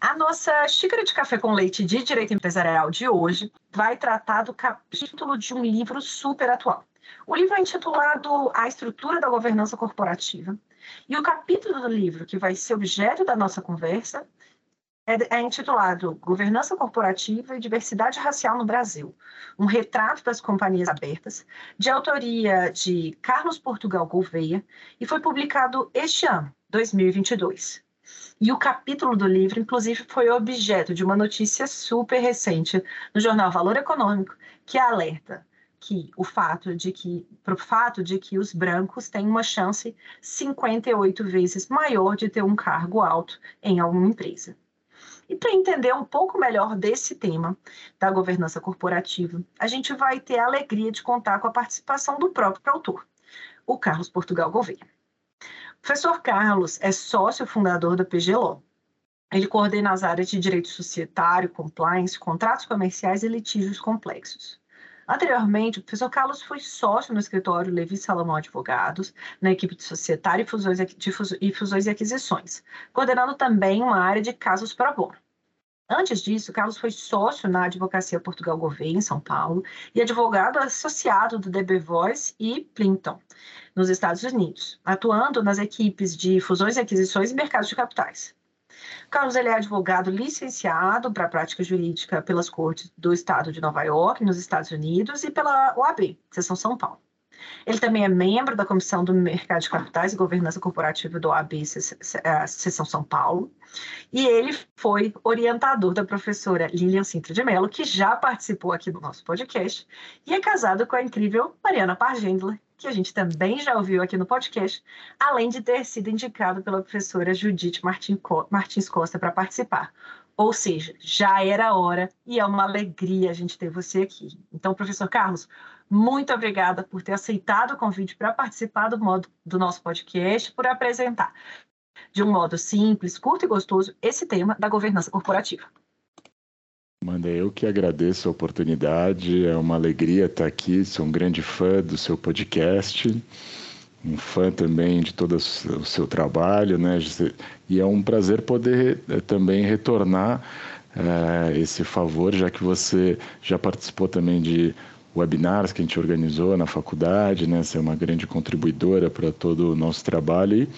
A nossa xícara de café com leite de direito empresarial de hoje vai tratar do capítulo de um livro super atual. O livro é intitulado A Estrutura da Governança Corporativa. E o capítulo do livro que vai ser objeto da nossa conversa é, é intitulado Governança Corporativa e Diversidade Racial no Brasil, um retrato das companhias abertas, de autoria de Carlos Portugal Gouveia, e foi publicado este ano, 2022. E o capítulo do livro, inclusive, foi objeto de uma notícia super recente no jornal Valor Econômico, que alerta que o fato de que, pro fato de que os brancos têm uma chance 58 vezes maior de ter um cargo alto em alguma empresa. E para entender um pouco melhor desse tema da governança corporativa, a gente vai ter a alegria de contar com a participação do próprio autor, o Carlos Portugal Gouveia. Professor Carlos é sócio fundador da PGLO. Ele coordena as áreas de direito societário, compliance, contratos comerciais e litígios complexos. Anteriormente, o professor Carlos foi sócio no escritório Levi Salomão Advogados, na equipe de societário e fusões e aquisições, coordenando também uma área de casos pro bono. Antes disso, Carlos foi sócio na Advocacia Portugal Gouveia, em São Paulo, e advogado associado do DB Voice e Plimpton, nos Estados Unidos, atuando nas equipes de fusões e aquisições e mercados de capitais. Carlos ele é advogado licenciado para a prática jurídica pelas cortes do estado de Nova York, nos Estados Unidos, e pela OAB, Seção São Paulo. Ele também é membro da Comissão do Mercado de Capitais e Governança Corporativa do AB Seção São Paulo. E ele foi orientador da professora Lilian Sintra de Mello, que já participou aqui do nosso podcast, e é casado com a incrível Mariana Pargendler, que a gente também já ouviu aqui no podcast, além de ter sido indicado pela professora Judite Martins Costa para participar. Ou seja, já era hora e é uma alegria a gente ter você aqui. Então, professor Carlos, muito obrigada por ter aceitado o convite para participar do, modo, do nosso podcast, por apresentar de um modo simples, curto e gostoso esse tema da governança corporativa. Manda, eu que agradeço a oportunidade, é uma alegria estar aqui, sou um grande fã do seu podcast, um fã também de todo o seu trabalho, né? E é um prazer poder eh, também retornar uh, esse favor, já que você já participou também de webinars que a gente organizou na faculdade, né? Você é uma grande contribuidora para todo o nosso trabalho e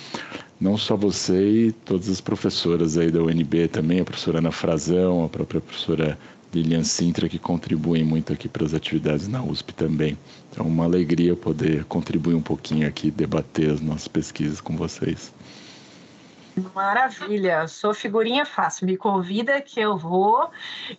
não só você e todas as professoras aí da UNB também, a professora Ana Frazão, a própria professora Lilian Sintra, que contribuem muito aqui para as atividades na USP também. Então, uma alegria poder contribuir um pouquinho aqui, debater as nossas pesquisas com vocês. Maravilha, sou figurinha fácil, me convida que eu vou.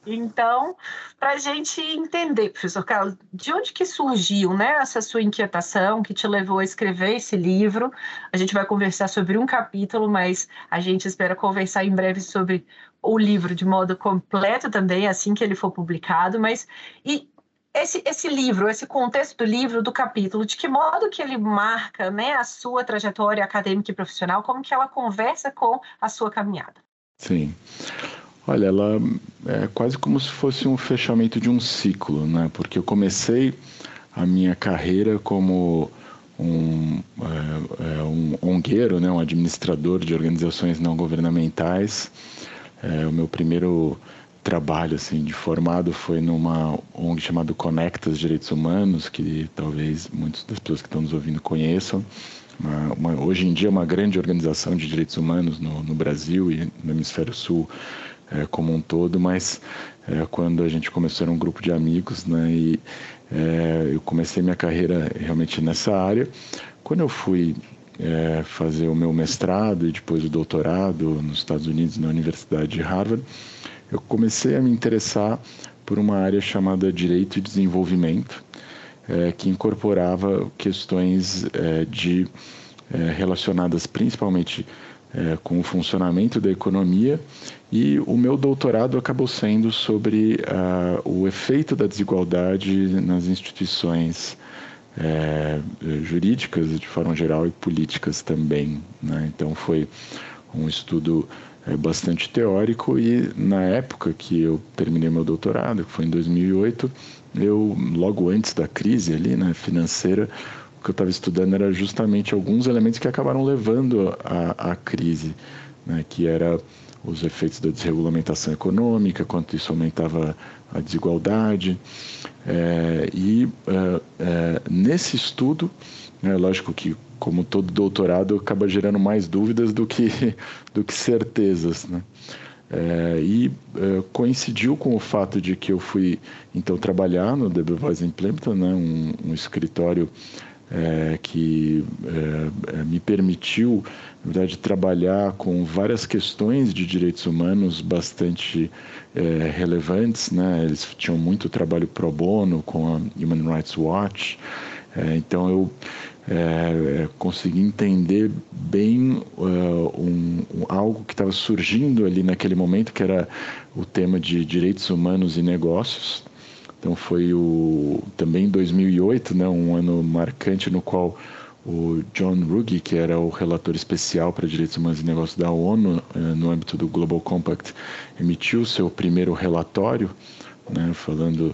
Então, para a gente entender, professor Carlos, de onde que surgiu né, essa sua inquietação que te levou a escrever esse livro? A gente vai conversar sobre um capítulo, mas a gente espera conversar em breve sobre o livro de modo completo também, assim que ele for publicado. Mas e esse, esse livro, esse contexto do livro, do capítulo, de que modo que ele marca né, a sua trajetória acadêmica e profissional, como que ela conversa com a sua caminhada? Sim. Olha, ela é quase como se fosse um fechamento de um ciclo, né? Porque eu comecei a minha carreira como um, é, é um ongueiro, né? um administrador de organizações não governamentais. É, o meu primeiro trabalho assim de formado foi numa ONG chamada Conectas Direitos Humanos, que talvez muitas das pessoas que estão nos ouvindo conheçam. Uma, uma, hoje em dia é uma grande organização de direitos humanos no, no Brasil e no Hemisfério Sul é, como um todo, mas é, quando a gente começou era um grupo de amigos, né, e é, eu comecei minha carreira realmente nessa área. Quando eu fui é, fazer o meu mestrado e depois o doutorado nos Estados Unidos na Universidade de Harvard, eu comecei a me interessar por uma área chamada Direito e Desenvolvimento, é, que incorporava questões é, de é, relacionadas principalmente é, com o funcionamento da economia e o meu doutorado acabou sendo sobre o efeito da desigualdade nas instituições é, jurídicas de forma geral e políticas também. Né? Então foi um estudo é, bastante teórico e na época que eu terminei meu doutorado, que foi em 2008, eu logo antes da crise ali, né, financeira, o que eu estava estudando era justamente alguns elementos que acabaram levando à crise, né, que era os efeitos da desregulamentação econômica, quanto isso aumentava a desigualdade. É, e é, é, nesse estudo, é lógico que como todo doutorado acaba gerando mais dúvidas do que, do que certezas, né? É, e é, coincidiu com o fato de que eu fui então trabalhar no The Voice Implementation, né, um, um escritório é, que é, é, me permitiu, na verdade, trabalhar com várias questões de direitos humanos bastante é, relevantes. Né? Eles tinham muito trabalho pro bono com a Human Rights Watch. Então eu é, consegui entender bem uh, um, um, algo que estava surgindo ali naquele momento, que era o tema de direitos humanos e negócios. Então foi o também 2008, né, um ano marcante no qual o John Ruggie, que era o relator especial para direitos humanos e negócios da ONU eh, no âmbito do Global Compact, emitiu seu primeiro relatório, né, falando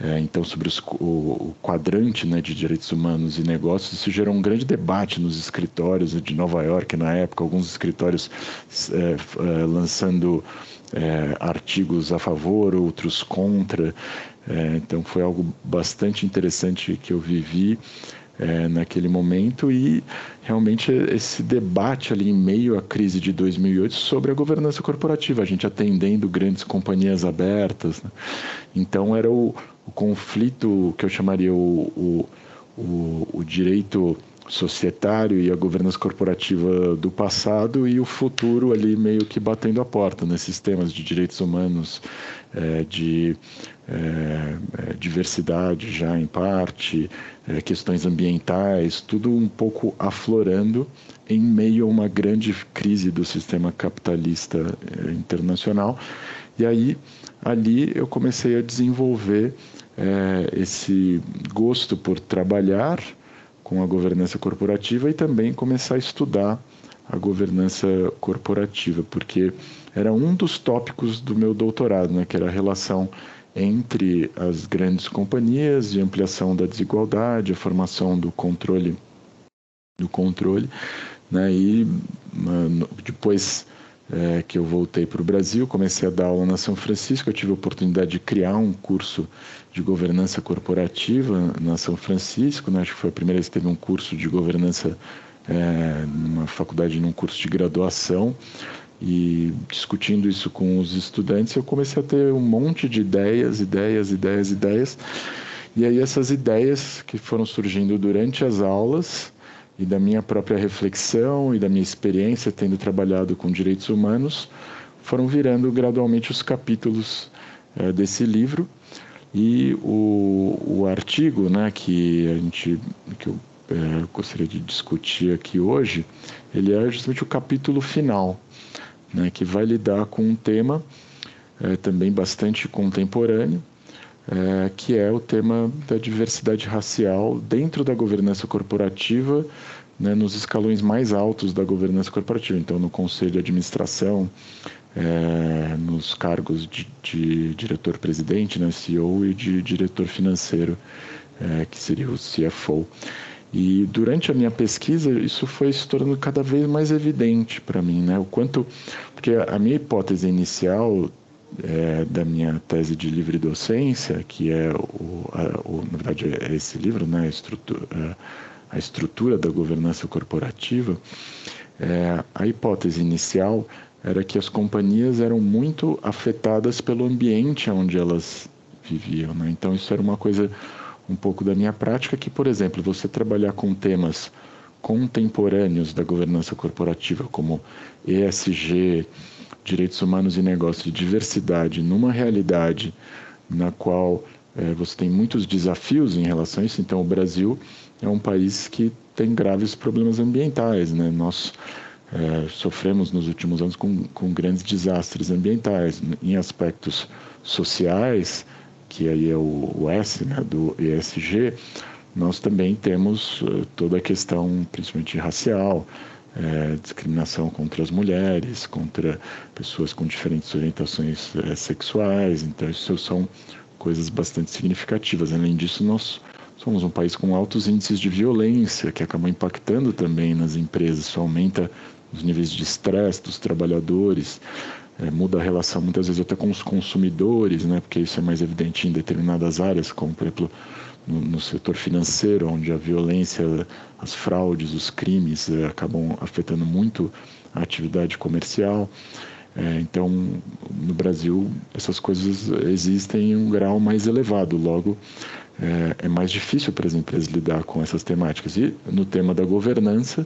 é, então sobre os, o, o, quadrante né, de direitos humanos e negócios. Isso gerou um grande debate nos escritórios de Nova York na época, alguns escritórios é, é, lançando artigos a favor, outros contra. É, então foi algo bastante interessante que eu vivi é, naquele momento e realmente esse debate ali em meio à crise de 2008 sobre a governança corporativa, a gente atendendo grandes companhias abertas. Né? Então era o, o, conflito que eu chamaria o, o, o, direito societário e a governança corporativa do passado e o futuro ali meio que batendo a porta nesses temas de direitos humanos, é, de é, é, diversidade já em parte, é, questões ambientais, tudo um pouco aflorando em meio a uma grande crise do sistema capitalista é, internacional. E aí, ali eu comecei a desenvolver é, esse gosto por trabalhar com a governança corporativa e também começar a estudar a governança corporativa, porque era um dos tópicos do meu doutorado, né, que era a relação entre as grandes companhias e ampliação da desigualdade, a formação do controle do controle, né, e depois é, que eu voltei para o Brasil, comecei a dar aula na São Francisco. Eu tive a oportunidade de criar um curso de governança corporativa na São Francisco. Né? Acho que foi a primeira vez que teve um curso de governança é, numa faculdade, num curso de graduação. E discutindo isso com os estudantes, eu comecei a ter um monte de ideias, ideias, ideias, ideias. E aí essas ideias que foram surgindo durante as aulas e da minha própria reflexão e da minha experiência tendo trabalhado com direitos humanos foram virando gradualmente os capítulos é, desse livro. E o, o artigo né, que a gente que eu é, gostaria de discutir aqui hoje ele é justamente o capítulo final né, que vai lidar com um tema é, também bastante contemporâneo é, que é o tema da diversidade racial dentro da governança corporativa né, nos escalões mais altos da governança corporativa, então no conselho de administração, é, nos cargos de, de diretor-presidente, né, CEO, e de diretor financeiro, é, que seria o CFO. E durante a minha pesquisa, isso foi se tornando cada vez mais evidente para mim, né? O quanto. Porque a minha hipótese inicial é, da minha tese de livre docência, que é, o, a, o na verdade, é esse livro, né? A estrutura, a estrutura da governança corporativa, é, a hipótese inicial era que as companhias eram muito afetadas pelo ambiente onde elas viviam. Né? Então, isso era uma coisa um pouco da minha prática, que, por exemplo, você trabalhar com temas contemporâneos da governança corporativa, como ESG, direitos humanos e negócios, e diversidade, numa realidade na qual é, você tem muitos desafios em relação a isso. Então, o Brasil é um país que tem graves problemas ambientais, né? Nós é, sofremos nos últimos anos com, com grandes desastres ambientais em aspectos sociais, que aí é o, o S né, do ESG, nós também temos uh, toda a questão, principalmente racial, é, discriminação contra as mulheres, contra pessoas com diferentes orientações é, sexuais. Então, isso são coisas bastante significativas. Além disso, nós somos um país com altos índices de violência, que acabam impactando também nas empresas. Isso aumenta os níveis de estresse dos trabalhadores, é, muda a relação muitas vezes até com os consumidores, né, porque isso é mais evidente em determinadas áreas, como por exemplo no, no setor financeiro, onde a violência, as fraudes, os crimes é, acabam afetando muito a atividade comercial. É, então, no Brasil, essas coisas existem em um grau mais elevado, logo é, é, mais difícil para as empresas lidar com essas temáticas. E no tema da governança,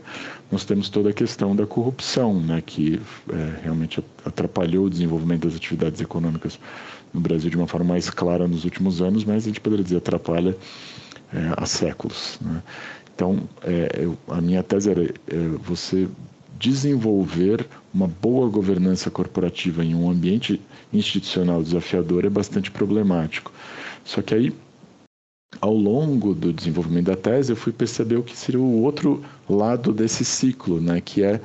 nós temos toda a questão da corrupção, né, que é, realmente atrapalhou o desenvolvimento das atividades econômicas no Brasil de uma forma mais clara nos últimos anos, mas a gente poderia dizer atrapalha é, há séculos. Né? Então, é, eu, a minha tese era é, você desenvolver uma boa governança corporativa em um ambiente institucional desafiador é bastante problemático. Só que aí ao longo do desenvolvimento da tese, eu fui perceber o que seria o outro lado desse ciclo, né, que é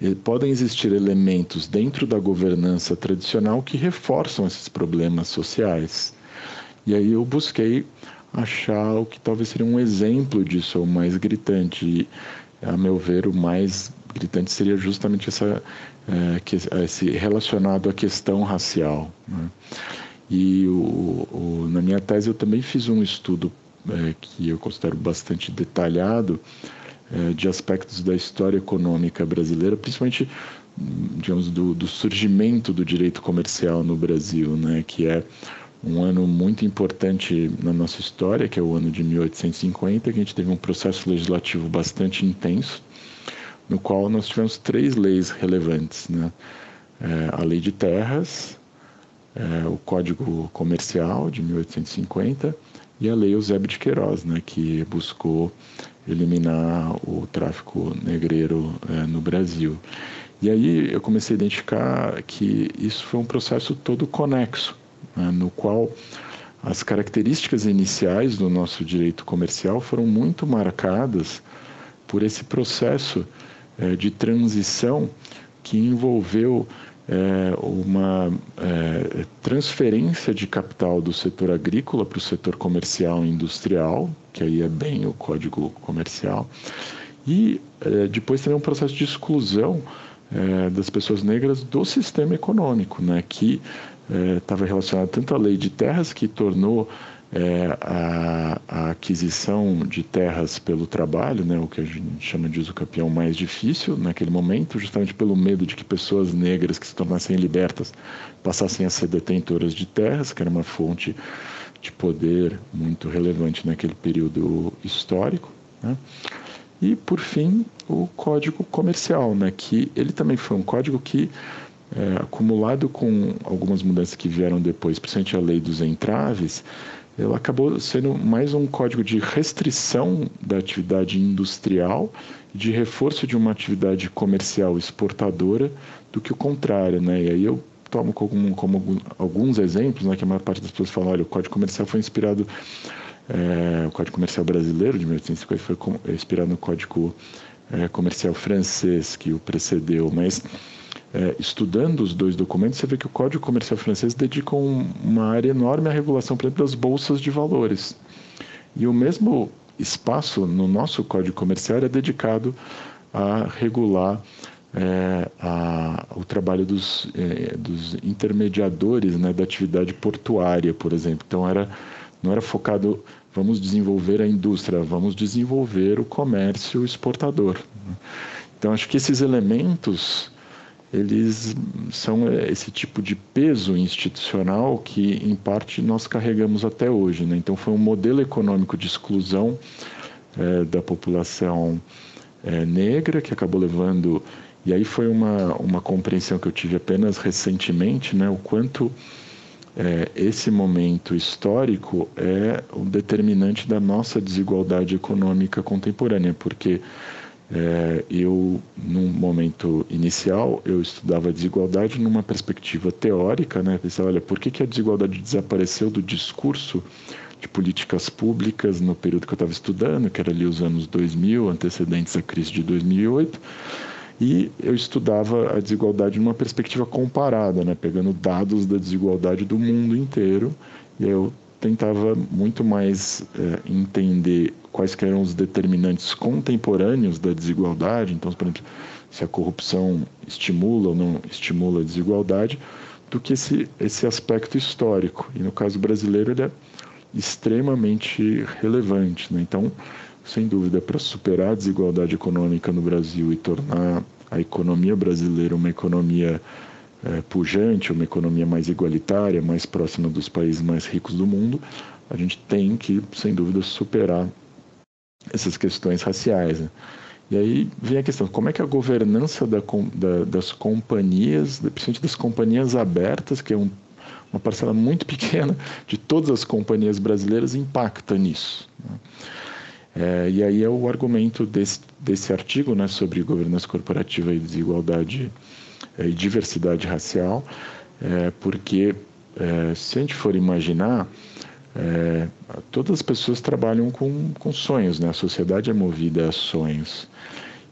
eh, podem existir elementos dentro da governança tradicional que reforçam esses problemas sociais. E aí eu busquei achar o que talvez seria um exemplo disso, o mais gritante. E, a meu ver, o mais gritante seria justamente essa, é, que, esse relacionado à questão racial. Né? E o, o, na minha tese eu também fiz um estudo é, que eu considero bastante detalhado é, de aspectos da história econômica brasileira, principalmente digamos do, do, surgimento do direito comercial no Brasil, né, que é um ano muito importante na nossa história, que é o ano de 1850, que a gente teve um processo legislativo bastante intenso, no qual nós tivemos três leis relevantes, né? É, a lei de terras, é, o Código Comercial de 1850 e a Lei Eusébio de Queiroz, né, que buscou eliminar o tráfico negreiro é, no Brasil. E aí eu comecei a identificar que isso foi um processo todo conexo, né, no qual as características iniciais do nosso direito comercial foram muito marcadas por esse processo é, de transição que envolveu é, uma é, transferência de capital do setor agrícola para o setor comercial e industrial, que aí é bem o código comercial, e depois também um processo de exclusão das pessoas negras do sistema econômico, né, que estava é, relacionado tanto à lei de terras, que tornou é, a, a, aquisição de terras pelo trabalho, né, o que a gente chama de uso campeão mais difícil naquele momento, justamente pelo medo de que pessoas negras que se tornassem libertas passassem a ser detentoras de terras, que era uma fonte de poder muito relevante naquele período histórico. Né? E, por fim, o Código Comercial, né, que ele também foi um código que, é, acumulado com algumas mudanças que vieram depois, principalmente a lei dos entraves, ela acabou sendo mais um código de restrição da atividade industrial de reforço de uma atividade comercial exportadora do que o contrário, né? E aí eu tomo como, como alguns exemplos, né, que a maior parte das pessoas falam, olha, o Código Comercial foi inspirado, é, o Código Comercial brasileiro de 1850 foi inspirado no Código é, comercial francês que o precedeu, mas é, estudando os dois documentos, você vê que o Código Comercial francês dedica um, uma área enorme à regulação, por exemplo, das bolsas de valores. E o mesmo espaço no nosso Código Comercial é dedicado a regular é, a, o trabalho dos, é, dos intermediadores né, da atividade portuária, por exemplo. Então, era, não era focado, vamos desenvolver a indústria, vamos desenvolver o comércio exportador. Então, acho que esses elementos eles são esse tipo de peso institucional que, em parte, nós carregamos até hoje. Né? Então, foi um modelo econômico de exclusão é, da população é, negra que acabou levando. E aí foi uma, uma compreensão que eu tive apenas recentemente, né? o quanto é, esse momento histórico é o determinante da nossa desigualdade econômica contemporânea, porque é, eu, num momento inicial, eu estudava a desigualdade numa perspectiva teórica, né? Pensava, olha, por que, que a desigualdade desapareceu do discurso de políticas públicas no período que eu estava estudando, que era ali os anos 2000, antecedentes à crise de 2008, e eu estudava a desigualdade numa perspectiva comparada, né? Pegando dados da desigualdade do mundo inteiro, e eu tentava muito mais é, entender quais eram os determinantes contemporâneos da desigualdade, então, por exemplo, se a corrupção estimula ou não estimula a desigualdade, do que esse, esse aspecto histórico. E no caso brasileiro, ele é extremamente relevante. Né? Então, sem dúvida, para superar a desigualdade econômica no Brasil e tornar a economia brasileira uma economia é, pujante, uma economia mais igualitária, mais próxima dos países mais ricos do mundo, a gente tem que, sem dúvida, superar essas questões raciais. Né? E aí vem a questão, como é que a governança da, da, das companhias, principalmente das companhias abertas, que é um, uma parcela muito pequena de todas as companhias brasileiras, impacta nisso? Né? É, e aí é o argumento desse, desse artigo né, sobre governança corporativa e desigualdade é, e diversidade racial, é, porque é, se a gente for imaginar, é, todas as pessoas trabalham com, com sonhos, né? a sociedade é movida a sonhos.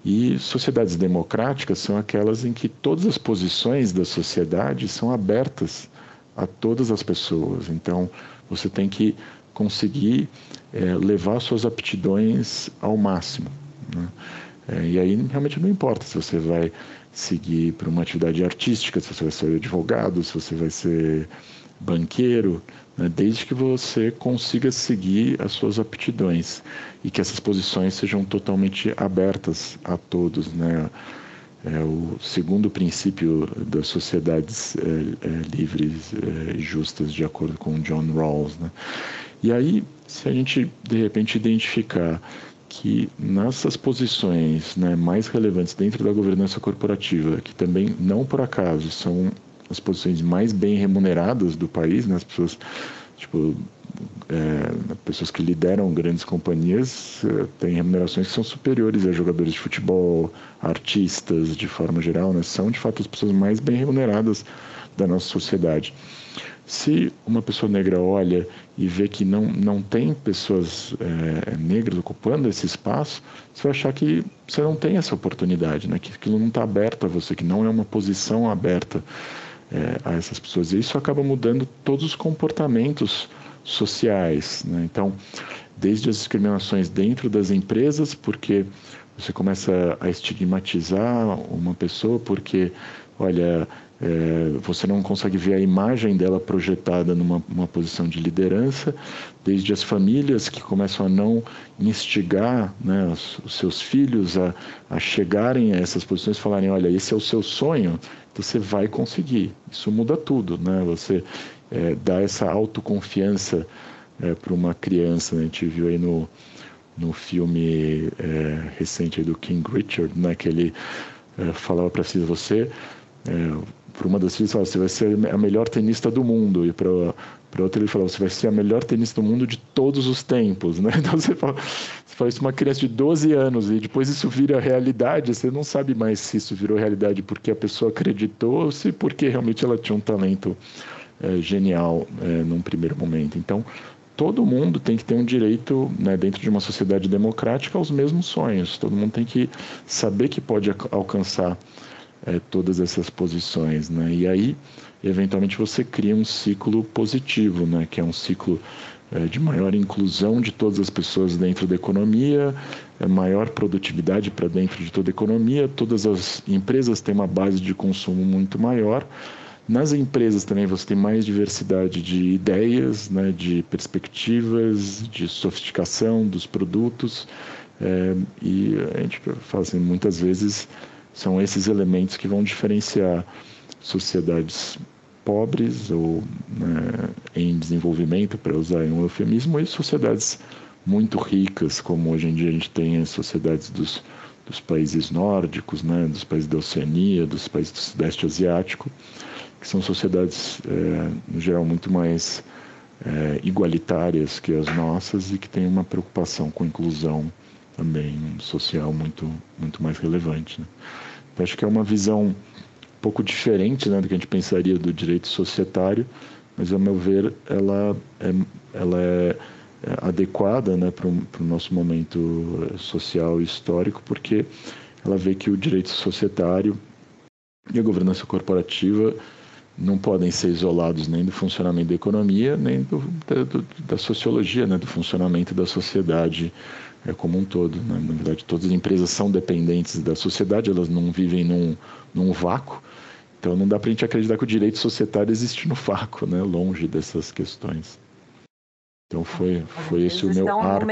E sociedades democráticas são aquelas em que todas as posições da sociedade são abertas a todas as pessoas. Então, você tem que conseguir é, levar suas aptidões ao máximo. Né? É, e aí realmente não importa se você vai seguir para uma atividade artística, se você vai ser advogado, se você vai ser banqueiro, né, desde que você consiga seguir as suas aptidões e que essas posições sejam totalmente abertas a todos, né? É o segundo princípio das sociedades é, é, livres e é, justas, de acordo com John Rawls. Né? E aí, se a gente de repente identificar que nessas posições né, mais relevantes dentro da governança corporativa, que também não por acaso são as posições mais bem remuneradas do país, né? As pessoas, tipo, é, pessoas que lideram grandes companhias é, têm remunerações que são superiores a jogadores de futebol, artistas, de forma geral, né? São, de fato, as pessoas mais bem remuneradas da nossa sociedade. Se uma pessoa negra olha e vê que não, não tem pessoas é, negras ocupando esse espaço, você vai achar que você não tem essa oportunidade, né? que aquilo não está aberto a você, que não é uma posição aberta é, a essas pessoas. E isso acaba mudando todos os comportamentos sociais. Né? Então, desde as discriminações dentro das empresas, porque você começa a estigmatizar uma pessoa porque, olha, é, você não consegue ver a imagem dela projetada numa posição de liderança, desde as famílias que começam a não instigar né, os, os, seus filhos a, a chegarem a essas posições, falarem, olha, esse é o seu sonho, você vai conseguir. Isso muda tudo, né? Você é, dá essa autoconfiança é, para uma criança. Né? A gente viu aí no, no filme é, recente do King Richard, né? Que ele é, falava para si, você é, para uma das filhas, você vai ser a melhor tenista do mundo. E para para outra ele falou, você vai ser a melhor tenista do mundo de todos os tempos, né? Então você fala, fala isso uma criança de 12 anos e depois isso vira realidade, você não sabe mais se isso virou realidade porque a pessoa acreditou ou se porque realmente ela tinha um talento é, genial é, num primeiro momento. Então, todo mundo tem que ter um direito, né, dentro de uma sociedade democrática, aos mesmos sonhos. Todo mundo tem que saber que pode alcançar é, todas essas posições, né? E aí, eventualmente, você cria um ciclo positivo, né? Que é um ciclo de maior inclusão de todas as pessoas dentro da economia, é, maior produtividade para dentro de toda a economia. Todas as empresas têm uma base de consumo muito maior nas empresas também você tem mais diversidade de ideias, né, de perspectivas, de sofisticação dos produtos. É, e a gente fala assim, muitas vezes são esses elementos que vão diferenciar sociedades pobres ou né, em desenvolvimento, para usar um eufemismo, e sociedades muito ricas, como hoje em dia a gente tem as sociedades dos, dos países nórdicos, né, dos países da Oceania, dos países do Sudeste Asiático que são sociedades, é, no geral, muito mais é, igualitárias que as nossas e que têm uma preocupação com inclusão também social muito, muito mais relevante. Né? Então, acho que é uma visão pouco diferente né, do que a gente pensaria do direito societário, mas, ao meu ver, ela é, ela é, é adequada né, para o nosso momento social e histórico, porque ela vê que o direito societário e a governança corporativa não podem ser isolados nem do funcionamento da economia, nem do, da, do, da, sociologia, né, do funcionamento da sociedade é, como um todo. Né? Na verdade, todas as empresas são dependentes da sociedade, elas não vivem num, num vácuo. Então, não dá para a gente acreditar que o direito societário existe no vácuo, né? longe dessas questões. Então, foi, foi esse o meu arco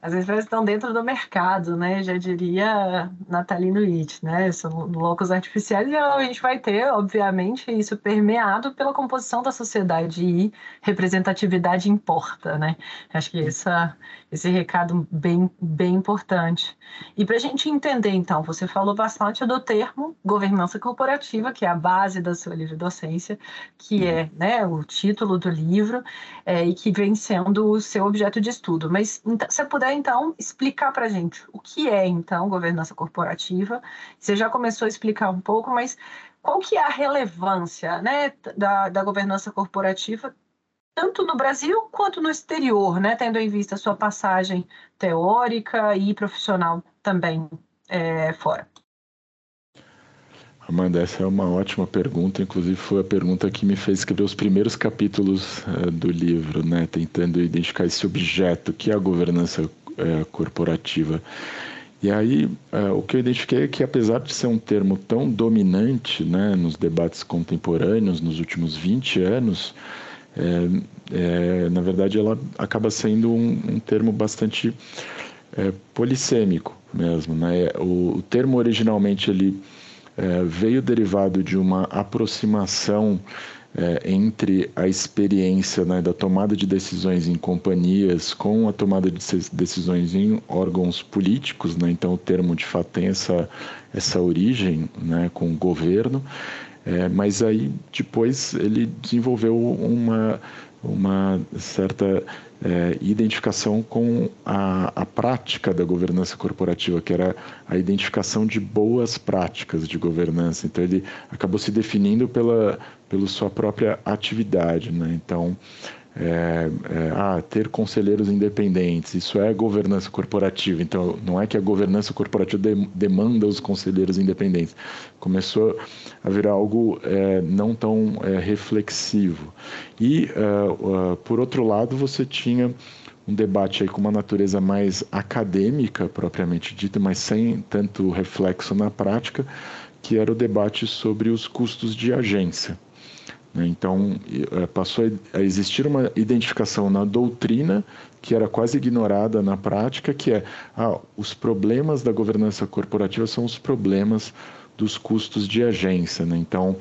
às vezes elas estão dentro do mercado, né? Já diria Natalino Witt, né? São loucos artificiais e a gente vai ter, obviamente, isso permeado pela composição da sociedade e representatividade importa, né? Acho que essa, esse recado bem, bem importante. E para a gente entender, então, você falou bastante do termo governança corporativa, que é a base da sua livre docência, que é né, o título do livro é, e que vem sendo o seu objeto de estudo. Mas então, se puder, então, explicar para a gente o que é, então, governança corporativa. Você já começou a explicar um pouco, mas qual que é a relevância né, da, da governança corporativa, tanto no Brasil quanto no exterior, né, tendo em vista a sua passagem teórica e profissional também é, fora? Amanda, essa é uma ótima pergunta. Inclusive, foi a pergunta que me fez escrever os primeiros capítulos uh, do livro, né? tentando identificar esse objeto que é a governança uh, corporativa. E aí, uh, o que eu identifiquei é que, apesar de ser um termo tão dominante né, nos debates contemporâneos, nos últimos 20 anos, é, é, na verdade, ela acaba sendo um, um termo bastante é, polissêmico mesmo. Né? O, o termo, originalmente, ele é, veio derivado de uma aproximação é, entre a experiência né, da tomada de decisões em companhias com a tomada de decisões em órgãos políticos, né? então o termo de fato tem essa, essa origem né, com o governo, é, mas aí depois ele desenvolveu uma, uma certa é, identificação com a, a prática da governança corporativa, que era a identificação de boas práticas de governança. Então, ele acabou se definindo pela, pela sua própria atividade. Né? Então, é, é, ah, ter conselheiros independentes, isso é governança corporativa. Então, não é que a governança corporativa de, demanda os conselheiros independentes. Começou a virar algo é, não tão é, reflexivo. E, uh, uh, por outro lado, você tinha um debate aí com uma natureza mais acadêmica, propriamente dita, mas sem tanto reflexo na prática, que era o debate sobre os custos de agência. Né? Então, eh, passou a existir uma identificação na doutrina que era quase ignorada na prática, que é ah, os problemas da governança corporativa são os problemas dos custos de agência. Né? Então,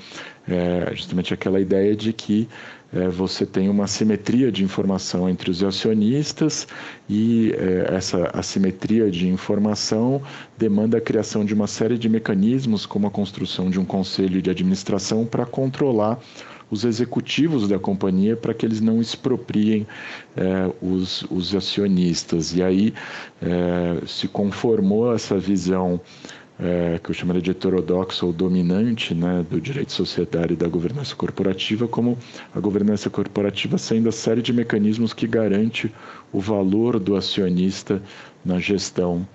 é justamente aquela ideia de que é, você tem uma simetria de informação entre os acionistas e é, essa assimetria de informação demanda a criação de uma série de mecanismos, como a construção de um conselho de administração para controlar os executivos da companhia para que eles não expropriem é, os, os acionistas. E aí é, se conformou essa visão é, que eu chamaria de heterodoxo ou dominante né, do direito societário e da governança corporativa, como a governança corporativa sendo a série de mecanismos que garante o valor do acionista na gestão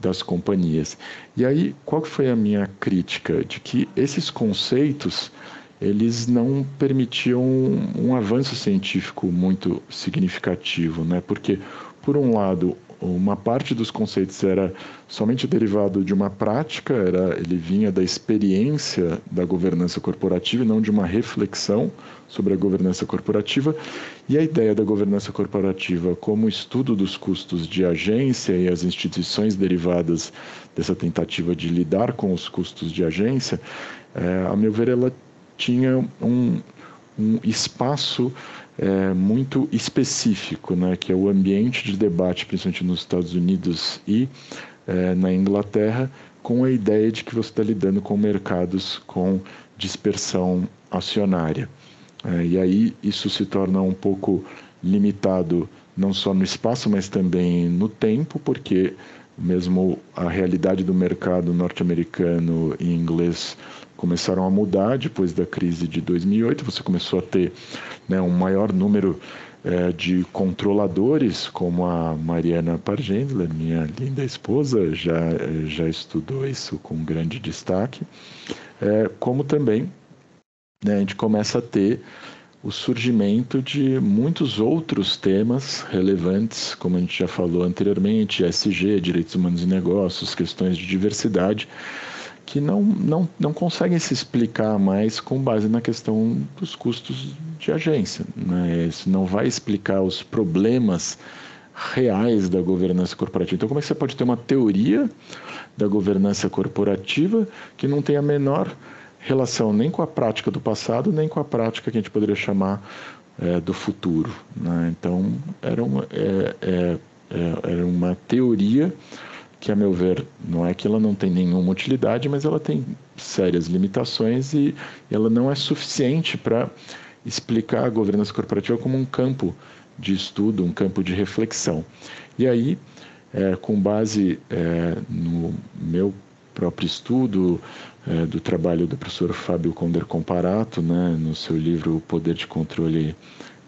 das companhias. E aí, qual foi a minha crítica? De que esses conceitos eles não permitiam um avanço científico muito significativo, né? Porque por um lado, uma parte dos conceitos era somente derivado de uma prática, era ele vinha da experiência da governança corporativa e não de uma reflexão sobre a governança corporativa. E a ideia da governança corporativa como estudo dos custos de agência e as instituições derivadas dessa tentativa de lidar com os custos de agência, é, a meu ver, ela tinha um, um espaço é, muito específico, né, que é o ambiente de debate, principalmente nos Estados Unidos e é, na Inglaterra, com a ideia de que você está lidando com mercados com dispersão acionária. É, e aí isso se torna um pouco limitado não só no espaço, mas também no tempo, porque mesmo a realidade do mercado norte-americano e inglês começaram a mudar depois da crise de 2008. Você começou a ter né, um maior número é, de controladores, como a Mariana Pargendler, minha linda esposa, já, já estudou isso com grande destaque, é, como também né, a gente começa a ter o surgimento de muitos outros temas relevantes, como a gente já falou anteriormente, SG, direitos humanos e negócios, questões de diversidade, que não, não, não conseguem se explicar mais com base na questão dos custos de agência. Né? Isso não vai explicar os problemas reais da governança corporativa. Então, como é que você pode ter uma teoria da governança corporativa que não tem a menor relação nem com a prática do passado, nem com a prática que a gente poderia chamar é, do futuro? Né? Então, era uma, é, é, é era uma teoria que, a meu ver, não é que ela não tem nenhuma utilidade, mas ela tem sérias limitações e ela não é suficiente para explicar a governança corporativa como um campo de estudo, um campo de reflexão. E aí, é, com base é, no meu próprio estudo, é, do trabalho do professor Fábio Conder Comparato, né, no seu livro O Poder de Controle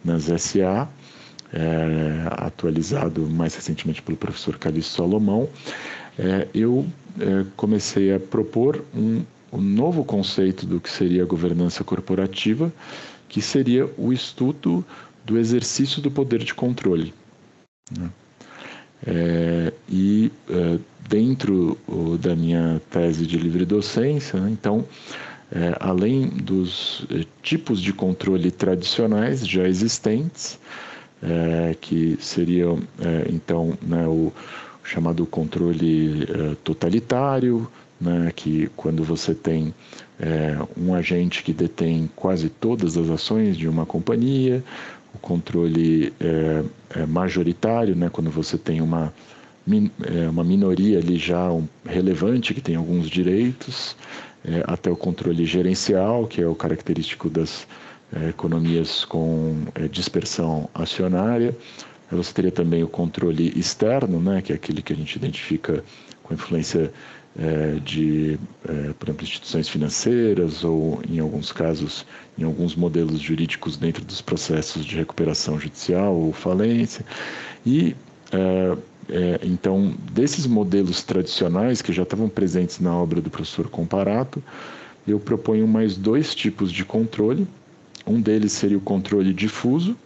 nas SA, é, atualizado mais recentemente pelo professor Calixto Salomão, é, eu é, comecei a propor um, um novo conceito do que seria a governança corporativa, que seria o estudo do exercício do poder de controle. Né? É, e é, dentro o, da minha tese de livre docência, né, então, é, além dos é, tipos de controle tradicionais já existentes, é, que seriam é, então né, o chamado controle é, totalitário, né, que quando você tem é, um agente que detém quase todas as ações de uma companhia, o controle é, é, majoritário, né, quando você tem uma, uma minoria ali já relevante que tem alguns direitos, até o controle gerencial, que é o característico das economias com é, dispersão acionária. Você teria também o controle externo, né, que é aquele que a gente identifica com influência é, de, é, por exemplo, instituições financeiras ou, em alguns casos, em alguns modelos jurídicos dentro dos processos de recuperação judicial ou falência. E, é então, desses modelos tradicionais que já estavam presentes na obra do professor Comparato, eu proponho mais dois tipos de controle um deles seria o controle difuso,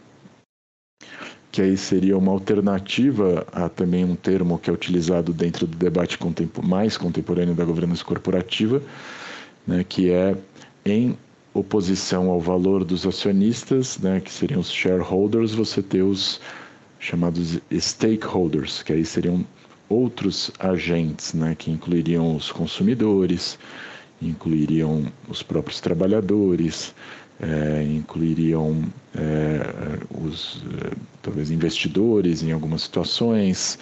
que aí seria uma alternativa a também um termo que é utilizado dentro do debate mais contemporâneo da governança corporativa, né, que é em oposição ao valor dos acionistas, né, que seriam os shareholders, você ter os chamados stakeholders, que aí seriam outros agentes, né, que incluiriam os consumidores, incluiriam os próprios trabalhadores, é, incluiriam é, os é, talvez investidores em algumas situações,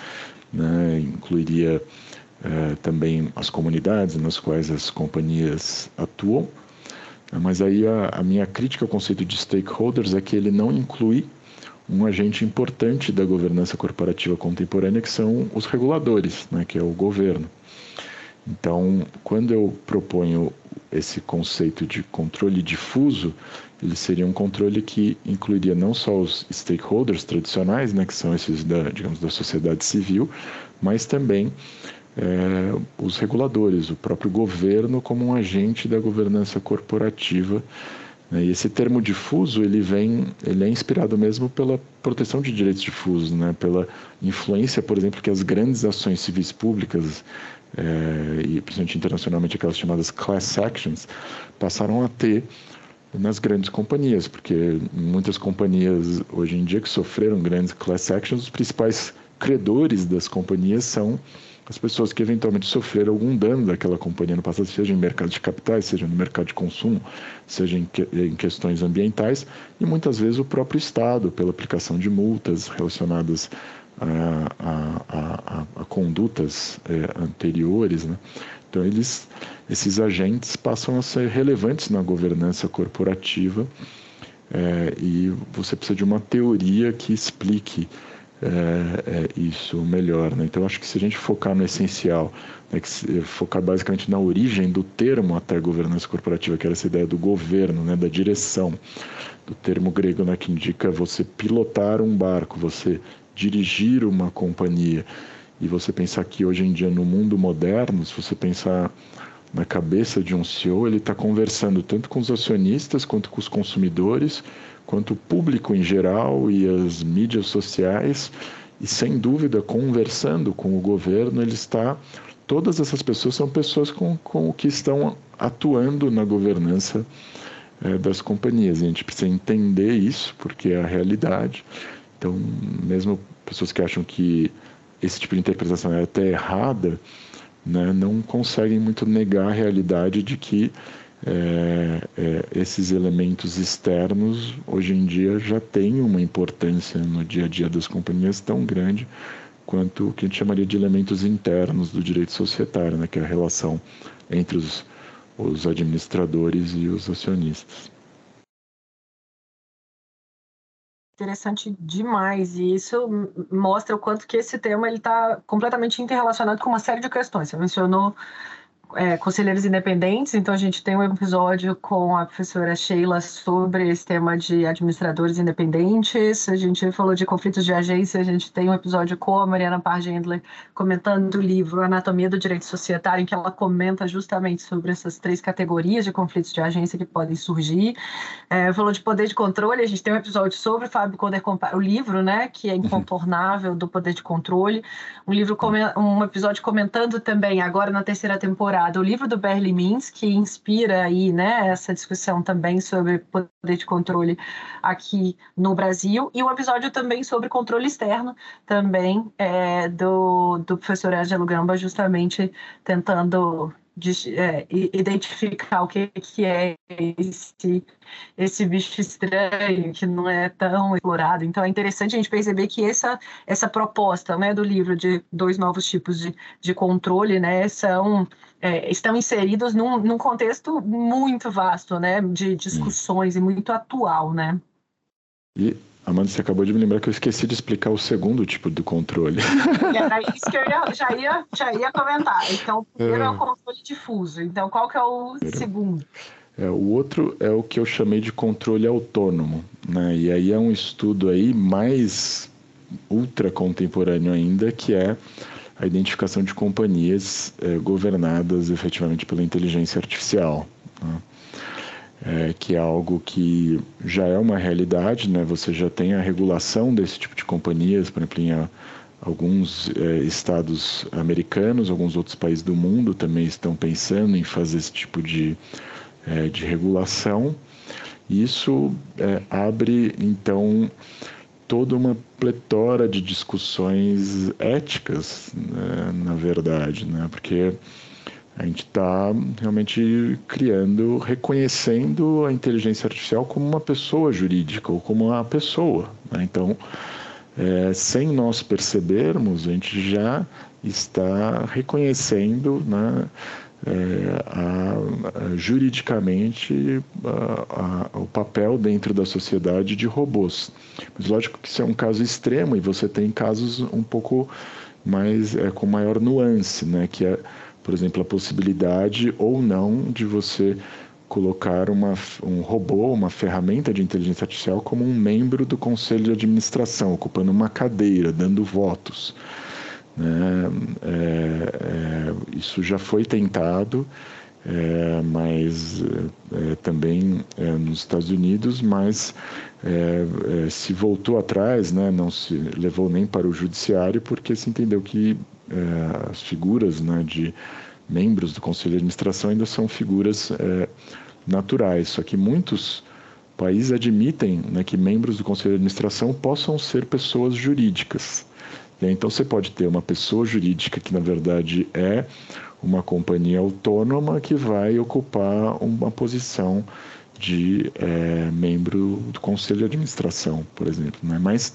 né, incluiria também as comunidades nas quais as companhias atuam. Mas aí a, a minha crítica ao conceito de stakeholders é que ele não inclui um agente importante da governança corporativa contemporânea, que são os reguladores, né, que é o governo. Então, quando eu proponho esse conceito de controle difuso, ele seria um controle que incluiria não só os stakeholders tradicionais, né, que são esses da, digamos, da sociedade civil, mas também é, os reguladores, o próprio governo como um agente da governança corporativa. Né? E esse termo difuso ele vem, ele é inspirado mesmo pela proteção de direitos difusos, né? pela influência, por exemplo, que as grandes ações civis públicas é, e principalmente internacionalmente aquelas chamadas class actions passaram a ter nas grandes companhias, porque muitas companhias hoje em dia que sofreram grandes class actions, os principais credores das companhias são as pessoas que eventualmente sofreram algum dano daquela companhia no passado, seja em mercado de capitais, seja no mercado de consumo, seja em, que, em questões ambientais, e muitas vezes o próprio Estado, pela aplicação de multas relacionadas a, a, a, a condutas é, anteriores. Né? Então, eles, esses agentes passam a ser relevantes na governança corporativa é, e você precisa de uma teoria que explique é, é, isso melhor. Né? Então, acho que se a gente focar no essencial, né, que focar basicamente na origem do termo até governança corporativa, que era essa ideia do governo, né, da direção, do termo grego né, que indica você pilotar um barco, você dirigir uma companhia. E você pensar que hoje em dia, no mundo moderno, se você pensar na cabeça de um CEO, ele está conversando tanto com os acionistas quanto com os consumidores quanto o público em geral e as mídias sociais, e sem dúvida, conversando com o governo, ele está. Todas essas pessoas são pessoas com, com que estão atuando na governança é, das companhias. a gente precisa entender isso, porque é a realidade. Então, mesmo pessoas que acham que esse tipo de interpretação é até errada, né, não conseguem muito negar a realidade de que é, é, esses elementos externos hoje em dia já têm uma importância no dia a dia das companhias tão grande quanto o que a gente chamaria de elementos internos do direito societário, né, que é a relação entre os, os administradores e os acionistas. Interessante demais, e isso mostra o quanto que esse tema está completamente interrelacionado com uma série de questões. Você mencionou é, conselheiros independentes, então a gente tem um episódio com a professora Sheila sobre esse tema de administradores independentes, a gente falou de conflitos de agência, a gente tem um episódio com a Mariana Pargendler comentando o livro Anatomia do Direito Societário, em que ela comenta justamente sobre essas três categorias de conflitos de agência que podem surgir. É, falou de poder de controle, a gente tem um episódio sobre Fábio Coder, o livro, né, que é incontornável do poder de controle, um livro, um episódio comentando também, agora na terceira temporada, temporada o livro do Berli Mins, que inspira aí, né, essa discussão também sobre poder de controle aqui no Brasil, e um episódio também sobre controle externo, também é, do, do professor Angelo Gamba, justamente tentando de, é, identificar o que, que é esse, esse bicho estranho, que não é tão explorado. Então é interessante a gente perceber que essa, essa proposta né, do livro de dois novos tipos de, de controle né, são, é, estão inseridos num, num contexto muito vasto né, de discussões Sim. e muito atual. Né? E Amanda, você acabou de me lembrar que eu esqueci de explicar o segundo tipo de controle. Era isso que eu ia, já, ia, já ia comentar. Então, o primeiro é, é o controle difuso. Então, qual que é o primeiro. segundo? É, o outro é o que eu chamei de controle autônomo. Né? E aí é um estudo aí mais ultra contemporâneo ainda, que é a identificação de companhias é, governadas efetivamente pela inteligência artificial. Né? É, que é algo que já é uma realidade, né? Você já tem a regulação desse tipo de companhias, por exemplo, em alguns é, estados americanos, alguns outros países do mundo também estão pensando em fazer esse tipo de, é, de regulação. Isso é, abre, então, toda uma pletora de discussões éticas, né, na verdade, né? Porque a gente está realmente criando, reconhecendo a inteligência artificial como uma pessoa jurídica ou como uma pessoa. Né? Então, é, sem nós percebermos, a gente já está reconhecendo né, é, a, a, juridicamente a, o papel dentro da sociedade de robôs. Mas lógico que isso é um caso extremo e você tem casos um pouco mais é, com maior nuance, né, que é por exemplo, a possibilidade ou não de você colocar uma, um robô, uma ferramenta de inteligência artificial como um membro do conselho de administração, ocupando uma cadeira, dando votos. Né? É, é, isso já foi tentado, é, mas é, também é, nos Estados Unidos, mas é, se voltou atrás, né? não se levou nem para o judiciário, porque se entendeu que as figuras né, de membros do conselho de administração ainda são figuras naturais. Só que muitos países admitem né, que membros do conselho de administração possam ser pessoas jurídicas. Então você pode ter uma pessoa jurídica que na verdade é uma companhia autônoma que vai ocupar uma posição de é, membro do conselho de administração, por exemplo. Né? Mas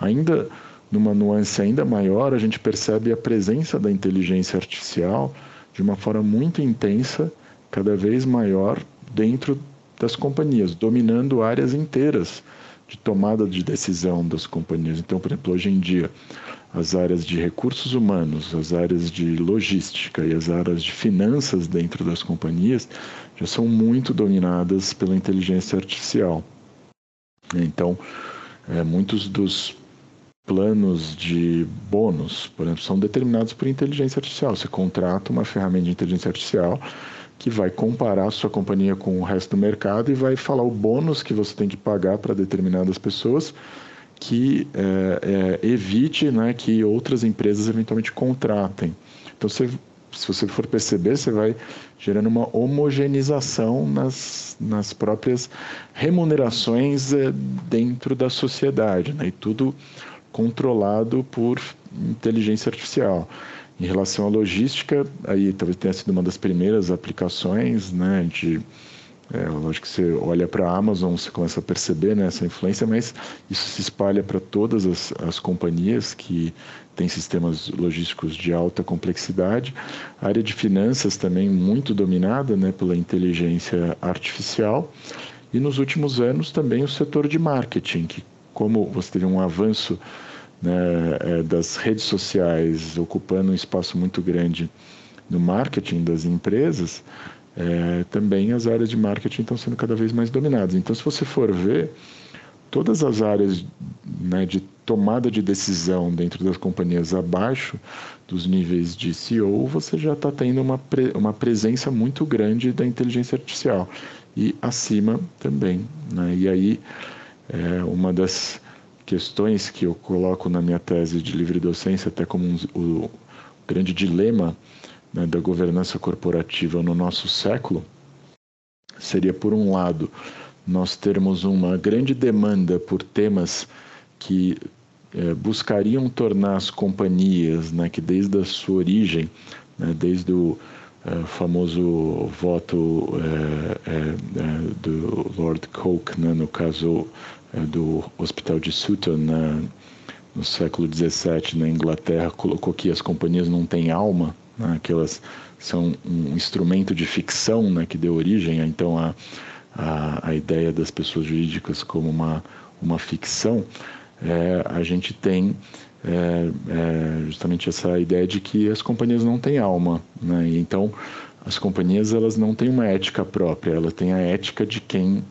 ainda numa nuance ainda maior, a gente percebe a presença da inteligência artificial de uma forma muito intensa, cada vez maior dentro das companhias, dominando áreas inteiras de tomada de decisão das companhias. Então, por exemplo, hoje em dia, as áreas de recursos humanos, as áreas de logística e as áreas de finanças dentro das companhias já são muito dominadas pela inteligência artificial. Então, é, muitos dos planos de bônus, por exemplo, são determinados por inteligência artificial. Você contrata uma ferramenta de inteligência artificial que vai comparar a sua companhia com o resto do mercado e vai falar o bônus que você tem que pagar para determinadas pessoas que é, é, evite né, que outras empresas eventualmente contratem. Então, você, se você for perceber, você vai gerando uma homogeneização nas, nas próprias remunerações é, dentro da sociedade, né, e tudo controlado por inteligência artificial. Em relação à logística, aí talvez tenha sido uma das primeiras aplicações, né, de é, lógico que você olha para a Amazon, você começa a perceber né, essa influência, mas isso se espalha para todas as, as companhias que têm sistemas logísticos de alta complexidade. A área de finanças também muito dominada né, pela inteligência artificial. E nos últimos anos também o setor de marketing, que como você teve um avanço né, é, das redes sociais ocupando um espaço muito grande no marketing das empresas, é, também as áreas de marketing estão sendo cada vez mais dominadas. Então, se você for ver, todas as áreas né, de tomada de decisão dentro das companhias abaixo dos níveis de CEO, você já está tendo uma, pre uma presença muito grande da inteligência artificial. E acima também. Né? E aí, é, uma das questões que eu coloco na minha tese de livre docência, até como um, o grande dilema né, da governança corporativa no nosso século, seria, por um lado, nós termos uma grande demanda por temas que é, buscariam tornar as companhias, né, que desde a sua origem, né, desde o é, famoso voto é, do Lord Coke, né, no caso do Hospital de Sutton, né, no século XVII, na Inglaterra, colocou que as companhias não têm alma, né, que elas são um instrumento de ficção né, que deu origem então a, a, a ideia das pessoas jurídicas como uma, uma ficção, é, a gente tem é, é, justamente essa ideia de que as companhias não têm alma. Né? E então, as companhias elas não têm uma ética própria, elas têm a ética de quem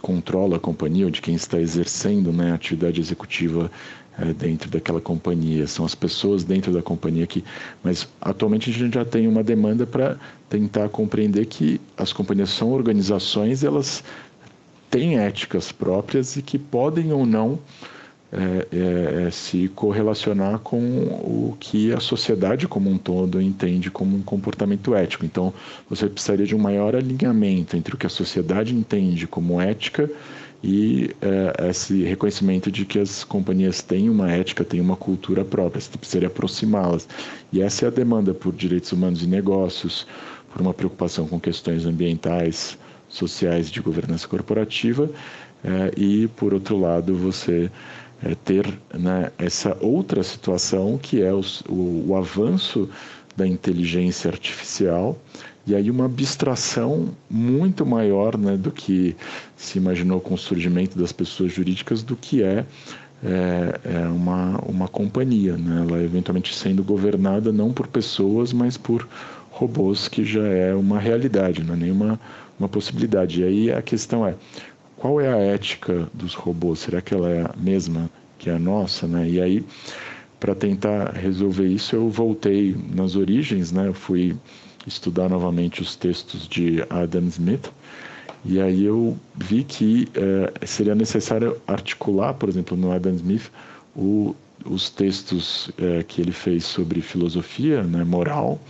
controla a companhia ou de quem está exercendo né, a atividade executiva é, dentro daquela companhia, são as pessoas dentro da companhia que. Mas atualmente a gente já tem uma demanda para tentar compreender que as companhias são organizações, elas têm éticas próprias e que podem ou não é, é, é, se correlacionar com o que a sociedade como um todo entende como um comportamento ético. Então, você precisaria de um maior alinhamento entre o que a sociedade entende como ética e é, esse reconhecimento de que as companhias têm uma ética, têm uma cultura própria, você precisaria aproximá-las. E essa é a demanda por direitos humanos e negócios, por uma preocupação com questões ambientais, sociais de governança corporativa, é, e, por outro lado, você é, ter né, essa outra situação que é o, o, o avanço da inteligência artificial e aí uma abstração muito maior né, do que se imaginou com o surgimento das pessoas jurídicas do que é, é, é uma, uma companhia, né? ela eventualmente sendo governada não por pessoas, mas por robôs que já é uma realidade, não é nenhuma uma possibilidade. E aí a questão é, qual é a ética dos robôs? Será que ela é a mesma que a nossa? Né? E aí, para tentar resolver isso, eu voltei nas origens, né? eu fui estudar novamente os textos de Adam Smith, e aí eu vi que é, seria necessário articular, por exemplo, no Adam Smith, o, os textos é, que ele fez sobre filosofia né, moral,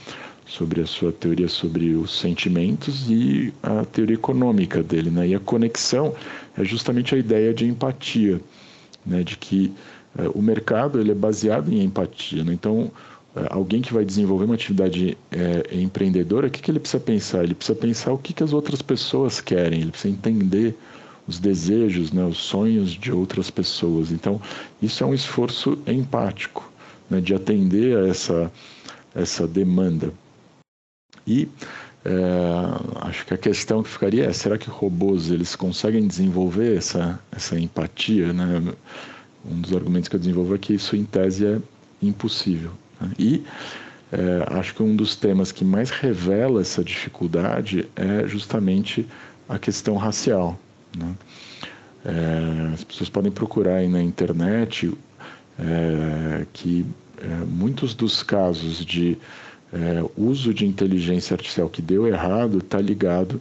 sobre a sua teoria sobre os sentimentos e a teoria econômica dele. Né? E a conexão é justamente a ideia de empatia, né? de que é, o mercado ele é baseado em empatia. Né? Então, é, alguém que vai desenvolver uma atividade é, empreendedora, o que, que ele precisa pensar? Ele precisa pensar o que, que as outras pessoas querem, ele precisa entender os desejos, né, os sonhos de outras pessoas. Então, isso é um esforço empático, né, de atender a essa, essa demanda. E é, acho que a questão que ficaria é: será que robôs eles conseguem desenvolver essa, essa empatia? Né? Um dos argumentos que eu desenvolvo é que isso, em tese, é impossível. Né? E é, acho que um dos temas que mais revela essa dificuldade é justamente a questão racial. Né? É, as pessoas podem procurar aí na internet é, que é, muitos dos casos de é, uso de inteligência artificial que deu errado está ligado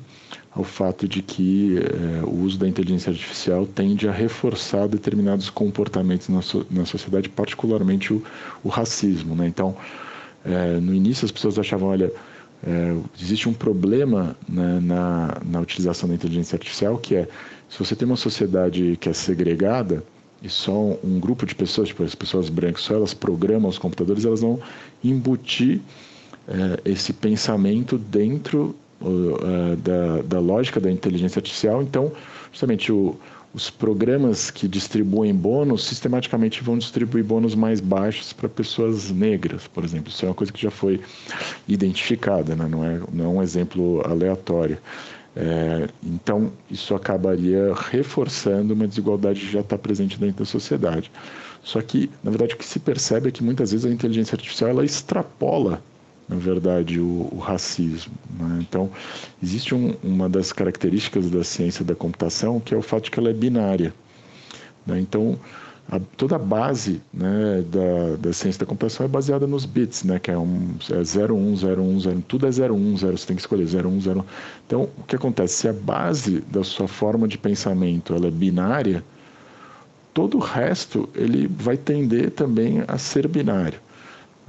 ao fato de que é, o uso da inteligência artificial tende a reforçar determinados comportamentos na, so, na sociedade, particularmente o, o racismo. Né? Então, é, no início as pessoas achavam, olha, é, existe um problema né, na, na utilização da inteligência artificial, que é, se você tem uma sociedade que é segregada, e só um grupo de pessoas, tipo as pessoas brancas, só elas programam os computadores, elas vão embutir é, esse pensamento dentro uh, da, da lógica da inteligência artificial. Então, justamente o, os programas que distribuem bônus sistematicamente vão distribuir bônus mais baixos para pessoas negras, por exemplo. Isso é uma coisa que já foi identificada, né? não, é, não é um exemplo aleatório. É, então, isso acabaria reforçando uma desigualdade que já está presente dentro da sociedade. Só que, na verdade, o que se percebe é que muitas vezes a inteligência artificial ela extrapola na verdade, o, o racismo. Né? Então, existe um, uma das características da ciência da computação que é o fato de que ela é binária. Né? Então, a, toda a base né, da, da ciência da computação é baseada nos bits, né, que é, um, é 0, 1, 0, 1, 0, tudo é 0, 1, 0, você tem que escolher 0, 1, 0. Então, o que acontece? Se a base da sua forma de pensamento ela é binária, todo o resto ele vai tender também a ser binário.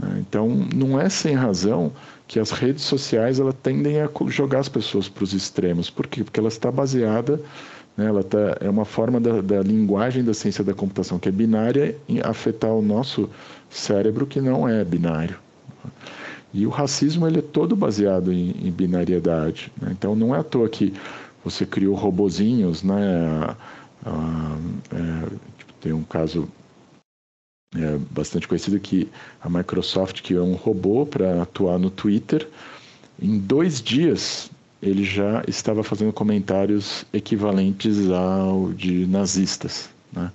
Né? Então, não é sem razão que as redes sociais elas tendem a jogar as pessoas para os extremos. Por quê? Porque ela está baseada, né, ela tá, é uma forma da, da, linguagem da ciência da computação que é binária afetar o nosso cérebro que não é binário. E o racismo ele é todo baseado em, em binariedade. Né? Então, não é à toa que você criou robozinhos, né? Ah, é, tipo, tem um caso é bastante conhecido que a Microsoft criou um robô para atuar no Twitter. Em dois dias, ele já estava fazendo comentários equivalentes ao de nazistas. Né?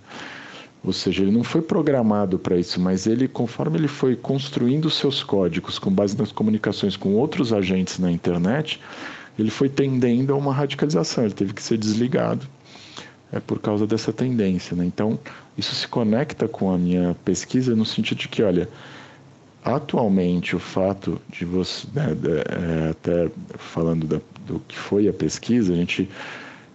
Ou seja, ele não foi programado para isso, mas ele, conforme ele foi construindo seus códigos com base nas comunicações com outros agentes na internet, ele foi tendendo a uma radicalização. Ele teve que ser desligado é por causa dessa tendência. Né? Então, isso se conecta com a minha pesquisa no sentido de que, olha, atualmente o fato de você, né, é, até falando da, do que foi a pesquisa, a gente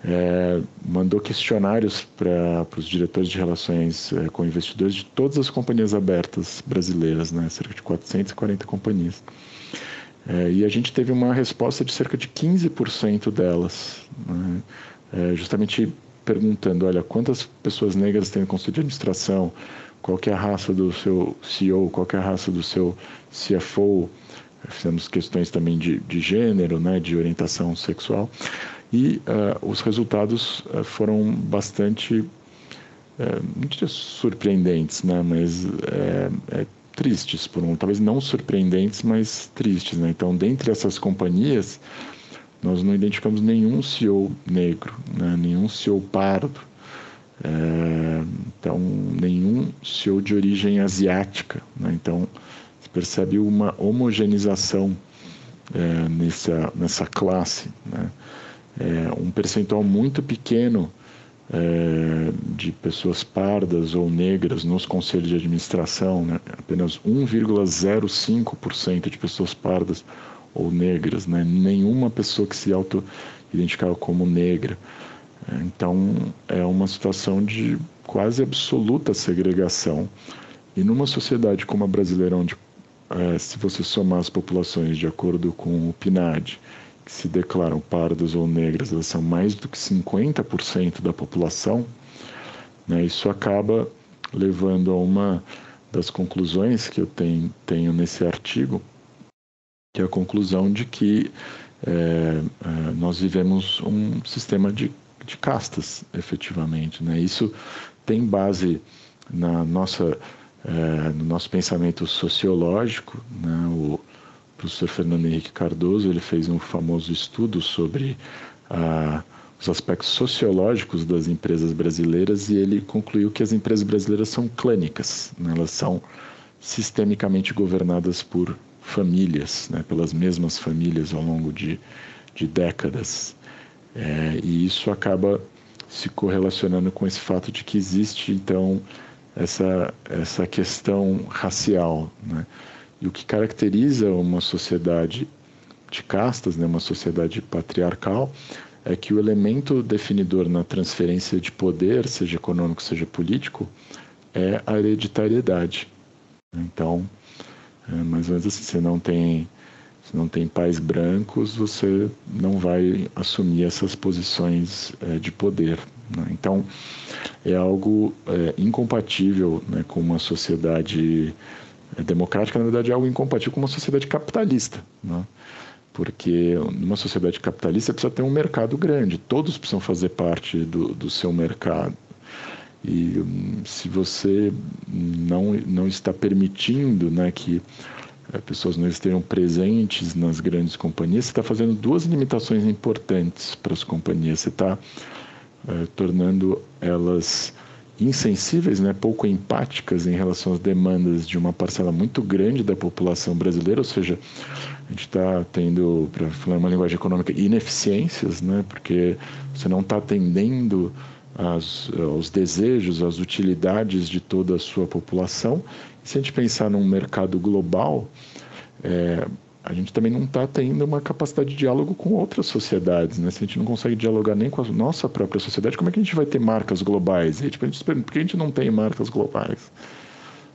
é, mandou questionários para os diretores de relações é, com investidores de todas as companhias abertas brasileiras, né, cerca de 440 companhias. É, e a gente teve uma resposta de cerca de 15% delas, né, é, justamente perguntando, olha, quantas pessoas negras tem no conselho de administração, qual é a raça do seu CEO, qual é a raça do seu CFO, fizemos questões também de, de gênero, né, de orientação sexual, e uh, os resultados uh, foram bastante, uh, não diria surpreendentes, né, mas tristes, por um, talvez não surpreendentes, mas tristes. Né? Então, dentre essas companhias, nós não identificamos nenhum CEO negro, né? nenhum CEO pardo, é, então nenhum CEO de origem asiática. Né? Então se percebe uma homogeneização é, nessa, nessa classe. Né? É, um percentual muito pequeno é, de pessoas pardas ou negras nos conselhos de administração, né? apenas 1,05% de pessoas pardas ou negras, né? nenhuma pessoa que se auto-identificava como negra. Então, é uma situação de quase absoluta segregação. E numa sociedade como a brasileira, onde, é, se você somar as populações de acordo com o PNAD, que se declaram pardas ou negras, elas são mais do que 50% da população, né, isso acaba levando a uma das conclusões que eu tenho, tenho nesse artigo, que é a conclusão de que é, é, nós vivemos um sistema de, de castas, efetivamente. Né? Isso tem base na nossa, é, no nosso pensamento sociológico. Né? O, professor Fernando Henrique Cardoso ele fez um famoso estudo sobre ah, os aspectos sociológicos das empresas brasileiras e ele concluiu que as empresas brasileiras são clânicas, né? elas são sistemicamente governadas por famílias, né? pelas mesmas famílias ao longo de, de décadas. É, e isso acaba se correlacionando com esse fato de que existe, então, essa, essa questão racial. Né? E o que caracteriza uma sociedade de castas, né, uma sociedade patriarcal, é que o elemento definidor na transferência de poder, seja econômico, seja político, é a hereditariedade. Então, mais ou menos assim, você não tem, se não tem pais brancos, você não vai assumir essas posições é, de poder. Né? Então, é algo é, incompatível né, com uma sociedade é democrática, na verdade, é algo incompatível com uma sociedade capitalista. Né? Porque numa sociedade capitalista precisa ter um mercado grande, todos precisam fazer parte do, do seu mercado. E hum, se você não, não está permitindo né, que eh, pessoas não estejam presentes nas grandes companhias, você está fazendo duas limitações importantes para as companhias. Você está é, tornando elas insensíveis, né, pouco empáticas em relação às demandas de uma parcela muito grande da população brasileira, ou seja, a gente está tendo, para falar uma linguagem econômica, ineficiências, né, porque você não está atendendo as, aos desejos, às utilidades de toda a sua população. Se a gente pensar num mercado global, é, a gente também não está tendo uma capacidade de diálogo com outras sociedades, né? Se a gente não consegue dialogar nem com a nossa própria sociedade, como é que a gente vai ter marcas globais? E, tipo, a gente pergunta, por que a gente não tem marcas globais?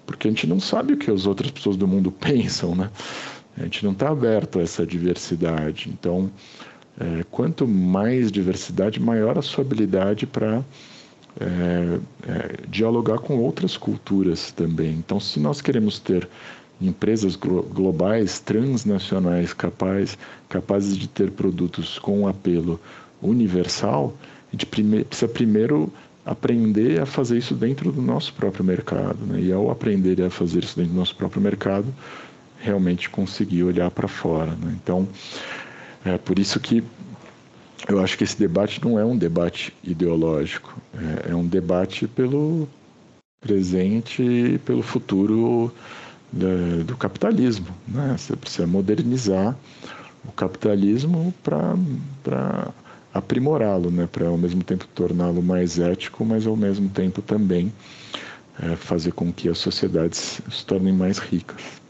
Porque a gente não sabe o que as outras pessoas do mundo pensam, né? A gente não está aberto a essa diversidade. Então, é, quanto mais diversidade, maior a sua habilidade para é, é, dialogar com outras culturas também. Então, se nós queremos ter empresas globais, transnacionais, capaz, capazes de ter produtos com apelo universal, a gente prime precisa primeiro aprender a fazer isso dentro do nosso próprio mercado. Né? E ao aprender a fazer isso dentro do nosso próprio mercado, realmente conseguir olhar para fora. Né? Então, é por isso que eu acho que esse debate não é um debate ideológico, é, é um debate pelo presente e pelo futuro do capitalismo. Né? Você precisa modernizar o capitalismo para aprimorá-lo, né? para ao mesmo tempo torná-lo mais ético, mas ao mesmo tempo também é, fazer com que as sociedades se tornem mais ricas.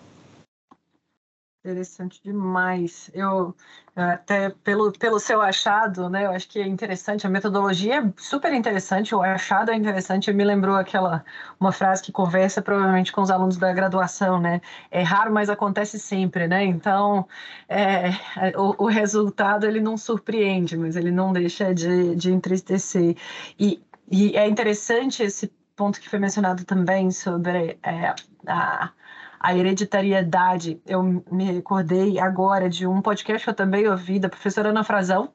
Interessante demais. Eu até pelo, pelo seu achado, né? Eu acho que é interessante. A metodologia é super interessante. O achado é interessante. Me lembrou aquela uma frase que conversa provavelmente com os alunos da graduação, né? É raro, mas acontece sempre, né? Então, é, o, o resultado ele não surpreende, mas ele não deixa de, de entristecer. E, e é interessante esse ponto que foi mencionado também sobre é, a a hereditariedade. Eu me recordei agora de um podcast que eu também ouvi da professora Ana Frazão,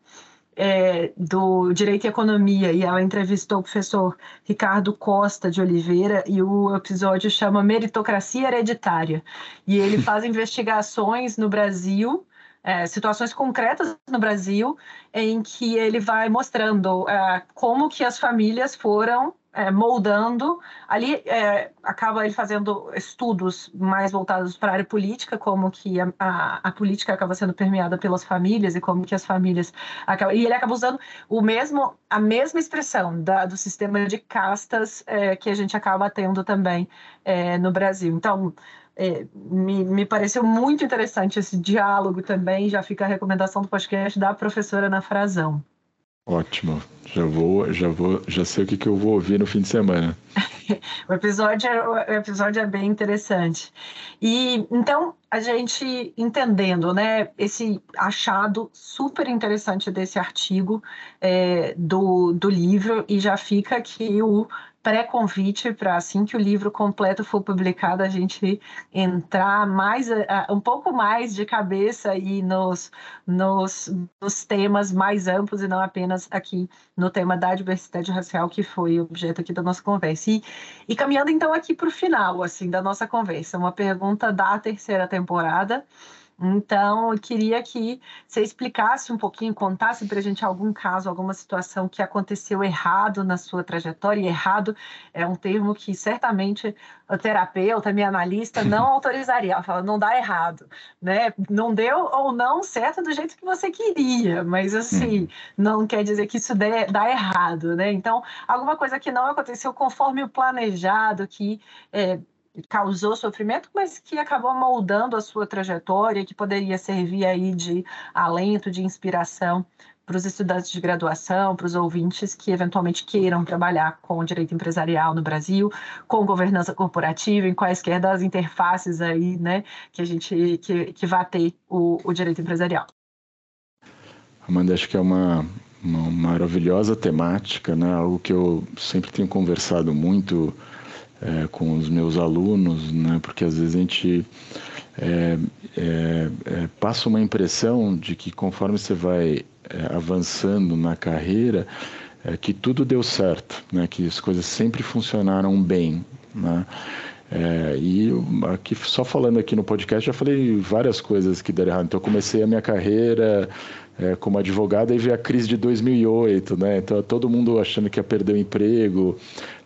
é, do Direito e Economia, e ela entrevistou o professor Ricardo Costa de Oliveira, e o episódio chama Meritocracia Hereditária. E ele faz investigações no Brasil é, situações concretas no Brasil em que ele vai mostrando é, como que as famílias foram é, moldando. Ali é, acaba ele fazendo estudos mais voltados para a área política, como que a, a, a, política acaba sendo permeada pelas famílias e como que as famílias acabam, e ele acaba usando o mesmo a mesma expressão da, do sistema de castas é, que a gente acaba tendo também é, no Brasil. Então é, me, me pareceu muito interessante esse diálogo também. Já fica a recomendação do podcast da professora Ana Frazão. Ótimo. Já vou, já vou, já sei o que, que eu vou ouvir no fim de semana. o episódio é, o episódio é bem interessante. E então a gente entendendo, né, esse achado super interessante desse artigo é, do, do livro e já fica aqui o pré-convite para assim que o livro completo for publicado a gente entrar mais um pouco mais de cabeça aí nos, nos, nos temas mais amplos e não apenas aqui no tema da diversidade racial que foi objeto aqui da nossa conversa. E, e caminhando então aqui para o final assim da nossa conversa uma pergunta da terceira temporada então, eu queria que você explicasse um pouquinho, contasse para a gente algum caso, alguma situação que aconteceu errado na sua trajetória. E errado é um termo que certamente o terapeuta, minha analista, não autorizaria. Ela fala, não dá errado, né? Não deu ou não certo do jeito que você queria, mas assim, hum. não quer dizer que isso dê, dá errado, né? Então, alguma coisa que não aconteceu conforme o planejado, que é, causou sofrimento, mas que acabou moldando a sua trajetória, que poderia servir aí de alento, de inspiração para os estudantes de graduação, para os ouvintes que eventualmente queiram trabalhar com direito empresarial no Brasil, com governança corporativa, em quaisquer das interfaces aí, né, que a gente que, que vai ter o, o direito empresarial. Amanda, acho que é uma, uma maravilhosa temática, né? Algo que eu sempre tenho conversado muito é, com os meus alunos, né? porque às vezes a gente é, é, é passa uma impressão de que conforme você vai é, avançando na carreira, é, que tudo deu certo, né? que as coisas sempre funcionaram bem. Né? É, e aqui, só falando aqui no podcast, já falei várias coisas que deram errado. Então, eu comecei a minha carreira é, como advogado e veio a crise de 2008, né? Então, todo mundo achando que ia perder o emprego,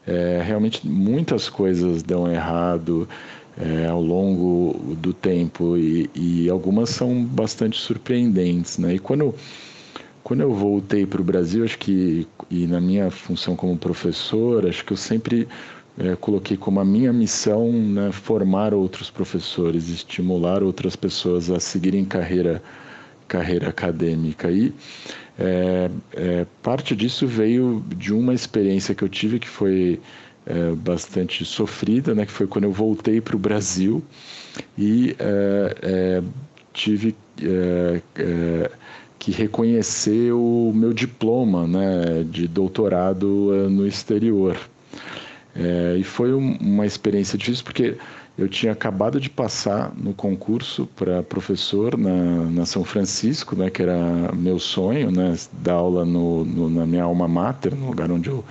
é, realmente muitas coisas dão errado é, ao longo do tempo e, e, algumas são bastante surpreendentes, né? E quando quando eu voltei para o Brasil, acho que e na minha função como professor, acho que eu sempre é, coloquei como a minha missão né, formar outros professores, estimular outras pessoas a seguirem carreira carreira acadêmica e é, é, parte disso veio de uma experiência que eu tive que foi é, bastante sofrida, né, que foi quando eu voltei para o Brasil e é, é, tive é, que reconhecer o meu diploma né, de doutorado no exterior. e foi uma experiência difícil porque eu tinha acabado de passar no concurso para professor na, na, São Francisco, né, que era meu sonho, né, dar aula no, no, na minha alma mater, no lugar onde eu,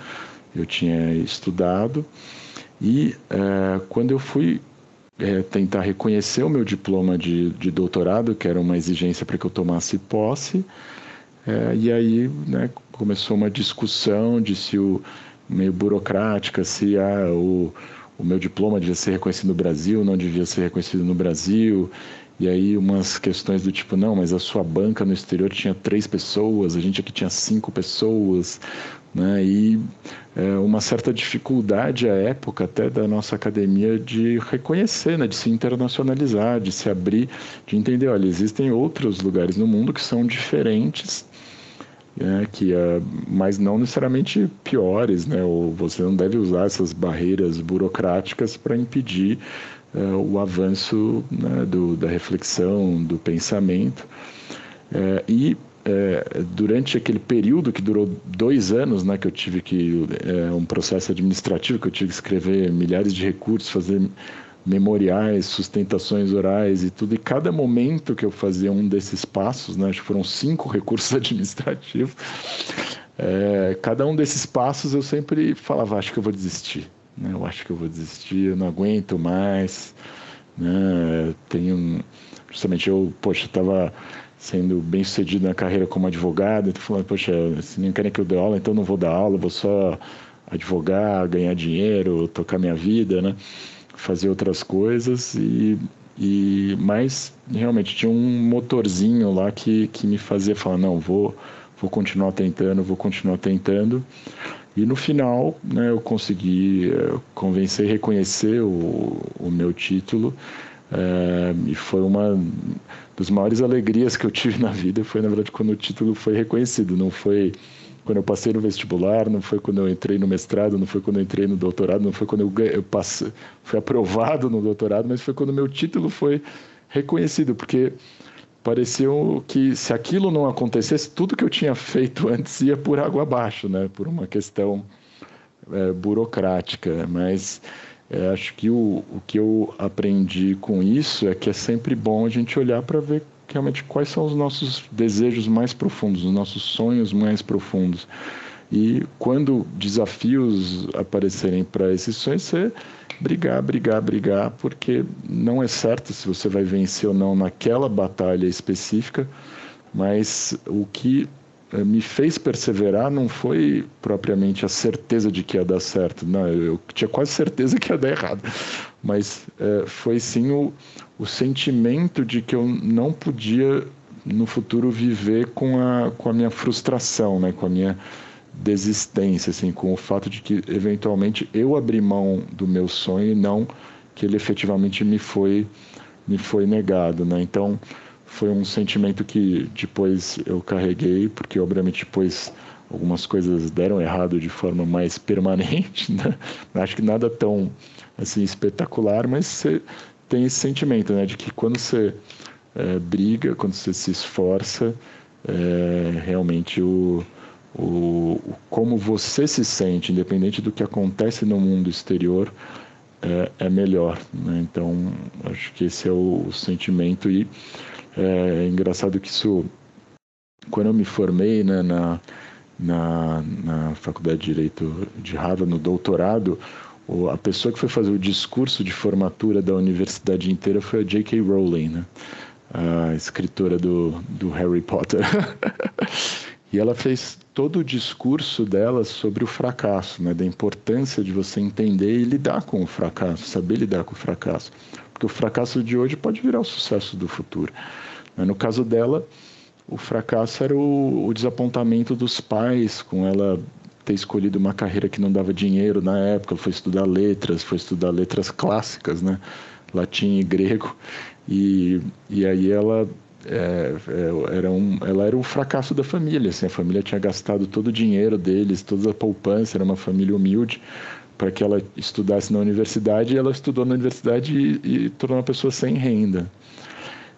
eu tinha estudado. E é, quando eu fui é, tentar reconhecer o meu diploma de, de doutorado, que era uma exigência para que eu tomasse posse, é, e aí né, começou uma discussão de se o meio burocrática, se ah, o o meu diploma devia ser reconhecido no Brasil, não devia ser reconhecido no Brasil. E aí umas questões do tipo, não, mas a sua banca no exterior tinha três pessoas, a gente aqui tinha cinco pessoas, né? E é, uma certa dificuldade à época até da nossa academia de reconhecer, né? De se internacionalizar, de se abrir, de entender, olha, existem outros lugares no mundo que são diferentes né, que é, mas não necessariamente piores, né, ou você não deve usar essas barreiras burocráticas para impedir é, o avanço né, do, da reflexão, do pensamento. É, e é, durante aquele período que durou dois anos, né, que eu tive que é, um processo administrativo que eu tive que escrever milhares de recursos, fazer memoriais, sustentações orais e tudo. E cada momento que eu fazia um desses passos, né, acho que foram cinco recursos administrativos, é, cada um desses passos eu sempre falava, acho que eu vou desistir. Né, eu acho que eu vou desistir, eu não aguento mais. Né, tenho, justamente eu, poxa, estava sendo bem sucedido na carreira como advogado, então falando, poxa, se não querem que eu dê aula, então não vou dar aula, vou só advogar, ganhar dinheiro, tocar minha vida, né? Fazer outras coisas e, e mas realmente tinha um motorzinho lá que, que me fazia falar, não, vou, vou continuar tentando, vou continuar tentando. E no final, né, eu consegui uh, convencer reconhecer o, o meu título. Uh, e foi uma das maiores alegrias que eu tive na vida. Foi, na verdade, quando o título foi reconhecido. Não foi quando eu passei no vestibular, não foi quando eu entrei no mestrado, não foi quando eu entrei no doutorado, não foi quando eu, eu passei, fui aprovado no doutorado, mas foi quando meu título foi reconhecido, porque pareceu que se aquilo não acontecesse, tudo que eu tinha feito antes ia por água abaixo, né? Por uma questão é, burocrática. Mas é, acho que o, o que eu aprendi com isso é que é sempre bom a gente olhar para ver realmente quais são os nossos desejos mais profundos, os nossos sonhos mais profundos. E quando desafios aparecerem para esses sonhos, você brigar, brigar, brigar, porque não é certo se você vai vencer ou não naquela batalha específica, mas o que eh, me fez perseverar não foi propriamente a certeza de que ia dar certo, não, eu tinha quase certeza que ia dar errado, mas é, foi sim o, o sentimento de que eu não podia no futuro viver com a, com a minha frustração, né, com a minha desistência, assim, com o fato de que eventualmente eu abri mão do meu sonho e não que ele efetivamente me foi me foi negado, né? Então foi um sentimento que depois eu carreguei, porque obviamente depois algumas coisas deram errado de forma mais permanente, né? Acho que nada tão assim espetacular, mas você tem esse sentimento, né, de que quando você é, briga, quando você se esforça, é, realmente o o, como você se sente, independente do que acontece no mundo exterior, é, é melhor. Né? Então, acho que esse é o, o sentimento. E é, é, engraçado que isso, quando eu me formei né, na, na, na Faculdade de Direito de Harvard, no doutorado, a pessoa que foi fazer o discurso de formatura da universidade inteira foi a J.K. Rowling, né? a escritora do, do Harry Potter. E ela fez todo o discurso dela sobre o fracasso, né, da importância de você entender e lidar com o fracasso, saber lidar com o fracasso. Porque o fracasso de hoje pode virar o sucesso do futuro. No caso dela, o fracasso era o, o desapontamento dos pais com ela ter escolhido uma carreira que não dava dinheiro na época, foi estudar letras, foi estudar letras clássicas, né? latim e grego, e, e aí ela é, é, era um, ela era o fracasso da família. Assim, a família tinha gastado todo o dinheiro deles, toda a poupança, era uma família humilde para que ela estudasse na universidade. E ela estudou na universidade e, e tornou uma pessoa sem renda.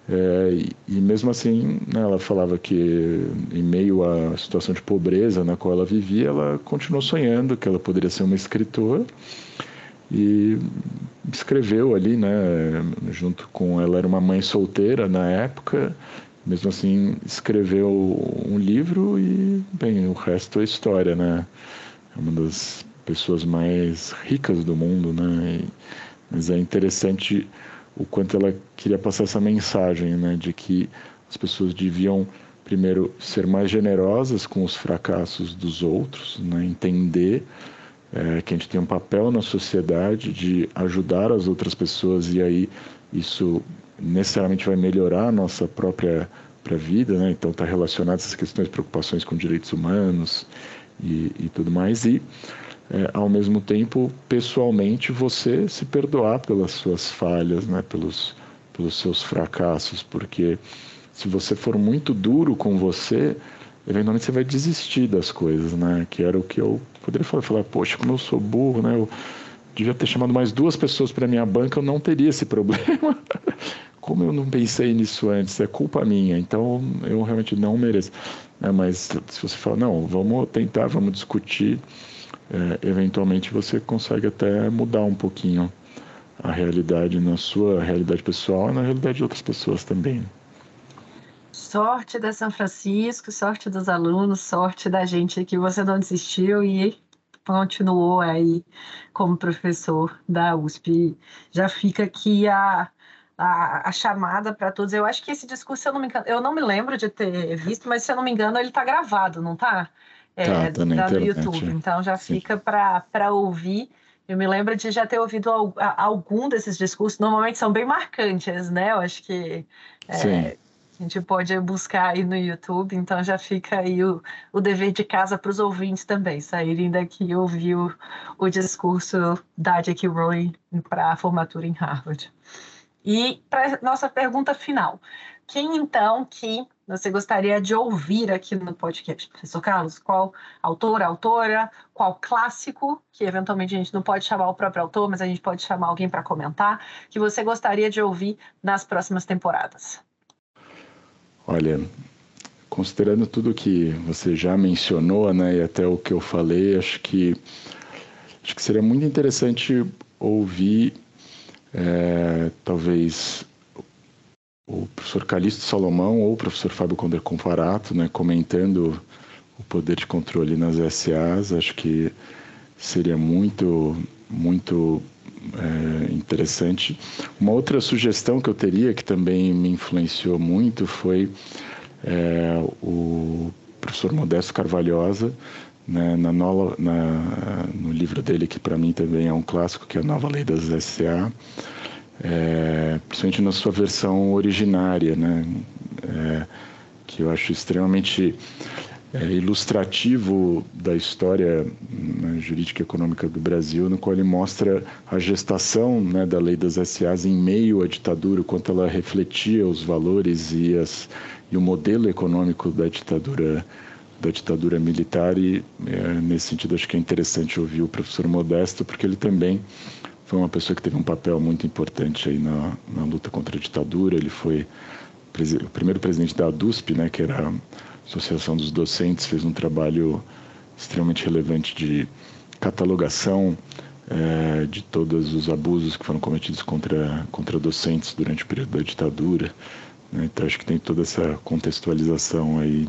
É, e, mesmo assim, né, ela falava que, em meio à situação de pobreza na qual ela vivia, ela continuou sonhando que ela poderia ser uma escritora e escreveu ali, né, junto com ela era uma mãe solteira na época, mesmo assim escreveu um livro e bem, o resto é história, né? É uma das pessoas mais ricas do mundo, né? E, mas é interessante o quanto ela queria passar essa mensagem, né, de que as pessoas deviam primeiro ser mais generosas com os fracassos dos outros, né, entender é, que a gente tem um papel na sociedade de ajudar as outras pessoas e aí isso necessariamente vai melhorar a nossa própria, vida, né? Então está relacionado essas questões, preocupações com direitos humanos e, e tudo mais e é, ao mesmo tempo, pessoalmente, você se perdoar pelas suas falhas, né? Pelos pelos seus fracassos, porque se você for muito duro com você, eventualmente você vai desistir das coisas, né? Que era o que eu poderia falar, falar poxa, como eu sou burro, né? Eu devia ter chamado mais duas pessoas para minha banca, eu não teria esse problema. como eu não pensei nisso antes? É culpa minha, então eu realmente não mereço. É, mas se você fala, não, vamos tentar, vamos discutir, é, eventualmente você consegue até mudar um pouquinho a realidade na sua realidade pessoal e na realidade de outras pessoas também. Sorte da São Francisco, sorte dos alunos, sorte da gente que você não desistiu e continuou aí como professor da USP. Já fica aqui a, a, a chamada para todos. Eu acho que esse discurso, eu não, me, eu não me lembro de ter visto, mas se eu não me engano, ele está gravado, não está? É, tá, tá no YouTube. Então já Sim. fica para ouvir. Eu me lembro de já ter ouvido algum desses discursos, normalmente são bem marcantes, né? Eu acho que é, a gente pode buscar aí no YouTube, então já fica aí o, o dever de casa para os ouvintes também, saírem daqui e ouvir o, o discurso da J.K. Rowling para a formatura em Harvard. E para nossa pergunta final, quem então que você gostaria de ouvir aqui no podcast, professor Carlos? Qual autor, autora, qual clássico, que eventualmente a gente não pode chamar o próprio autor, mas a gente pode chamar alguém para comentar, que você gostaria de ouvir nas próximas temporadas? Olha, considerando tudo que você já mencionou, né, e até o que eu falei, acho que acho que seria muito interessante ouvir, é, talvez o professor Calixto Salomão ou o professor Fábio Conder Comparato, né, comentando o poder de controle nas SAs. Acho que seria muito, muito é, interessante. Uma outra sugestão que eu teria, que também me influenciou muito, foi é, o professor Modesto Carvalhosa, né, na, nova, na, no livro dele, que para mim também é um clássico, que é a Nova Lei das SA, é, principalmente na sua versão originária, né, é, que eu acho extremamente é, ilustrativo da história né, jurídica e econômica do Brasil, no qual ele mostra a gestação né, da lei das SAs em meio à ditadura, o quanto ela refletia os valores e, as, e o modelo econômico da ditadura da ditadura militar. E é, nesse sentido acho que é interessante ouvir o professor Modesto porque ele também foi uma pessoa que teve um papel muito importante aí na, na luta contra a ditadura ele foi o primeiro presidente da ADUSP, né, que era Associação dos Docentes fez um trabalho extremamente relevante de catalogação é, de todos os abusos que foram cometidos contra, contra docentes durante o período da ditadura. Né? Então, acho que tem toda essa contextualização aí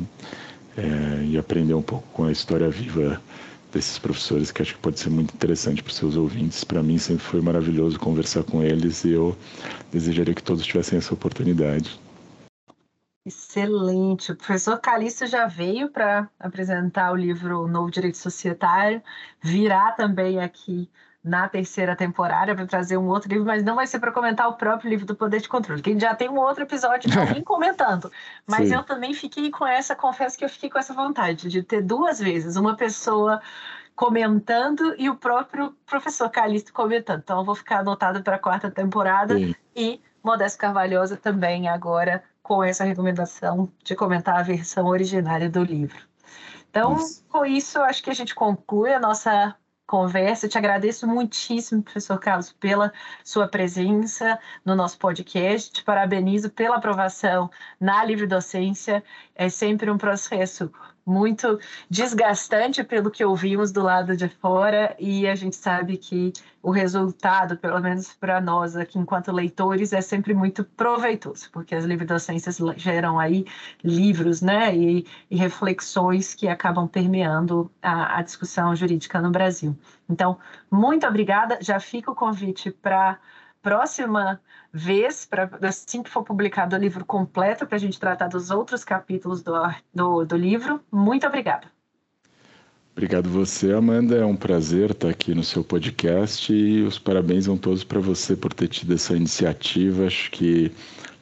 é, e aprender um pouco com a história viva desses professores, que acho que pode ser muito interessante para os seus ouvintes. Para mim, sempre foi maravilhoso conversar com eles e eu desejaria que todos tivessem essa oportunidade. Excelente. O professor Calixto já veio para apresentar o livro Novo Direito Societário, virá também aqui na terceira temporada para trazer um outro livro, mas não vai ser para comentar o próprio livro do Poder de Controle, que já tem um outro episódio alguém comentando. Mas Sim. eu também fiquei com essa, confesso que eu fiquei com essa vontade de ter duas vezes uma pessoa comentando e o próprio professor Calixto comentando. Então eu vou ficar anotado para a quarta temporada Sim. e Modesto Carvalhosa também agora com essa recomendação de comentar a versão originária do livro. Então, isso. com isso, acho que a gente conclui a nossa conversa. Eu te agradeço muitíssimo, professor Carlos, pela sua presença no nosso podcast. Te parabenizo pela aprovação na livre docência. É sempre um processo muito desgastante pelo que ouvimos do lado de fora e a gente sabe que o resultado, pelo menos para nós aqui enquanto leitores, é sempre muito proveitoso, porque as livre-docências geram aí livros, né, e, e, reflexões que acabam permeando a, a discussão jurídica no Brasil. Então, muito obrigada, já fica o convite para próxima vez, pra, assim que for publicado o livro completo, para a gente tratar dos outros capítulos do, do, do livro. Muito obrigada. Obrigado você, Amanda. É um prazer estar aqui no seu podcast e os parabéns vão todos para você por ter tido essa iniciativa. Acho que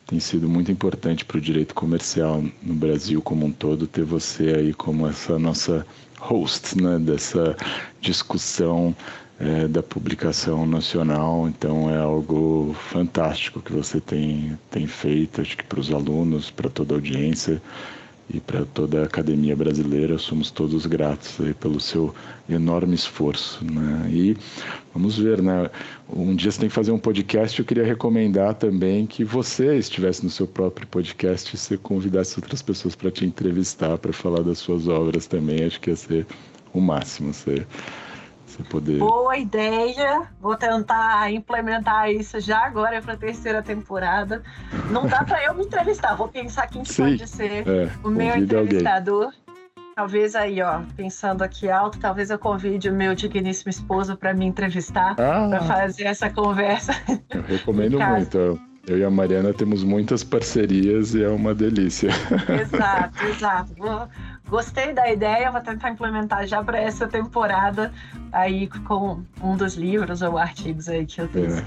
tem sido muito importante para o direito comercial no Brasil como um todo ter você aí como essa nossa host né, dessa discussão é, da publicação nacional, então é algo fantástico que você tem, tem feito, acho que para os alunos, para toda a audiência e para toda a academia brasileira, somos todos gratos pelo seu enorme esforço. Né? E vamos ver, né? um dia você tem que fazer um podcast, eu queria recomendar também que você estivesse no seu próprio podcast e você convidasse outras pessoas para te entrevistar, para falar das suas obras também, acho que ia ser o máximo. Você você poder... Boa ideia. Vou tentar implementar isso já agora para a terceira temporada. Não dá para eu me entrevistar. Vou pensar quem Sim, pode ser é, o meu entrevistador. Alguém. Talvez aí, ó, pensando aqui alto, talvez eu convide o meu digníssimo esposo para me entrevistar, ah, para fazer essa conversa. Eu recomendo muito. Eu e a Mariana temos muitas parcerias e é uma delícia. Exato, exato. Vou, Gostei da ideia, vou tentar implementar já para essa temporada aí com um dos livros ou artigos aí que eu tenho. É.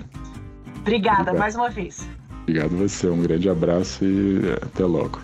Obrigada Obrigado. mais uma vez. Obrigado você, um grande abraço e até logo.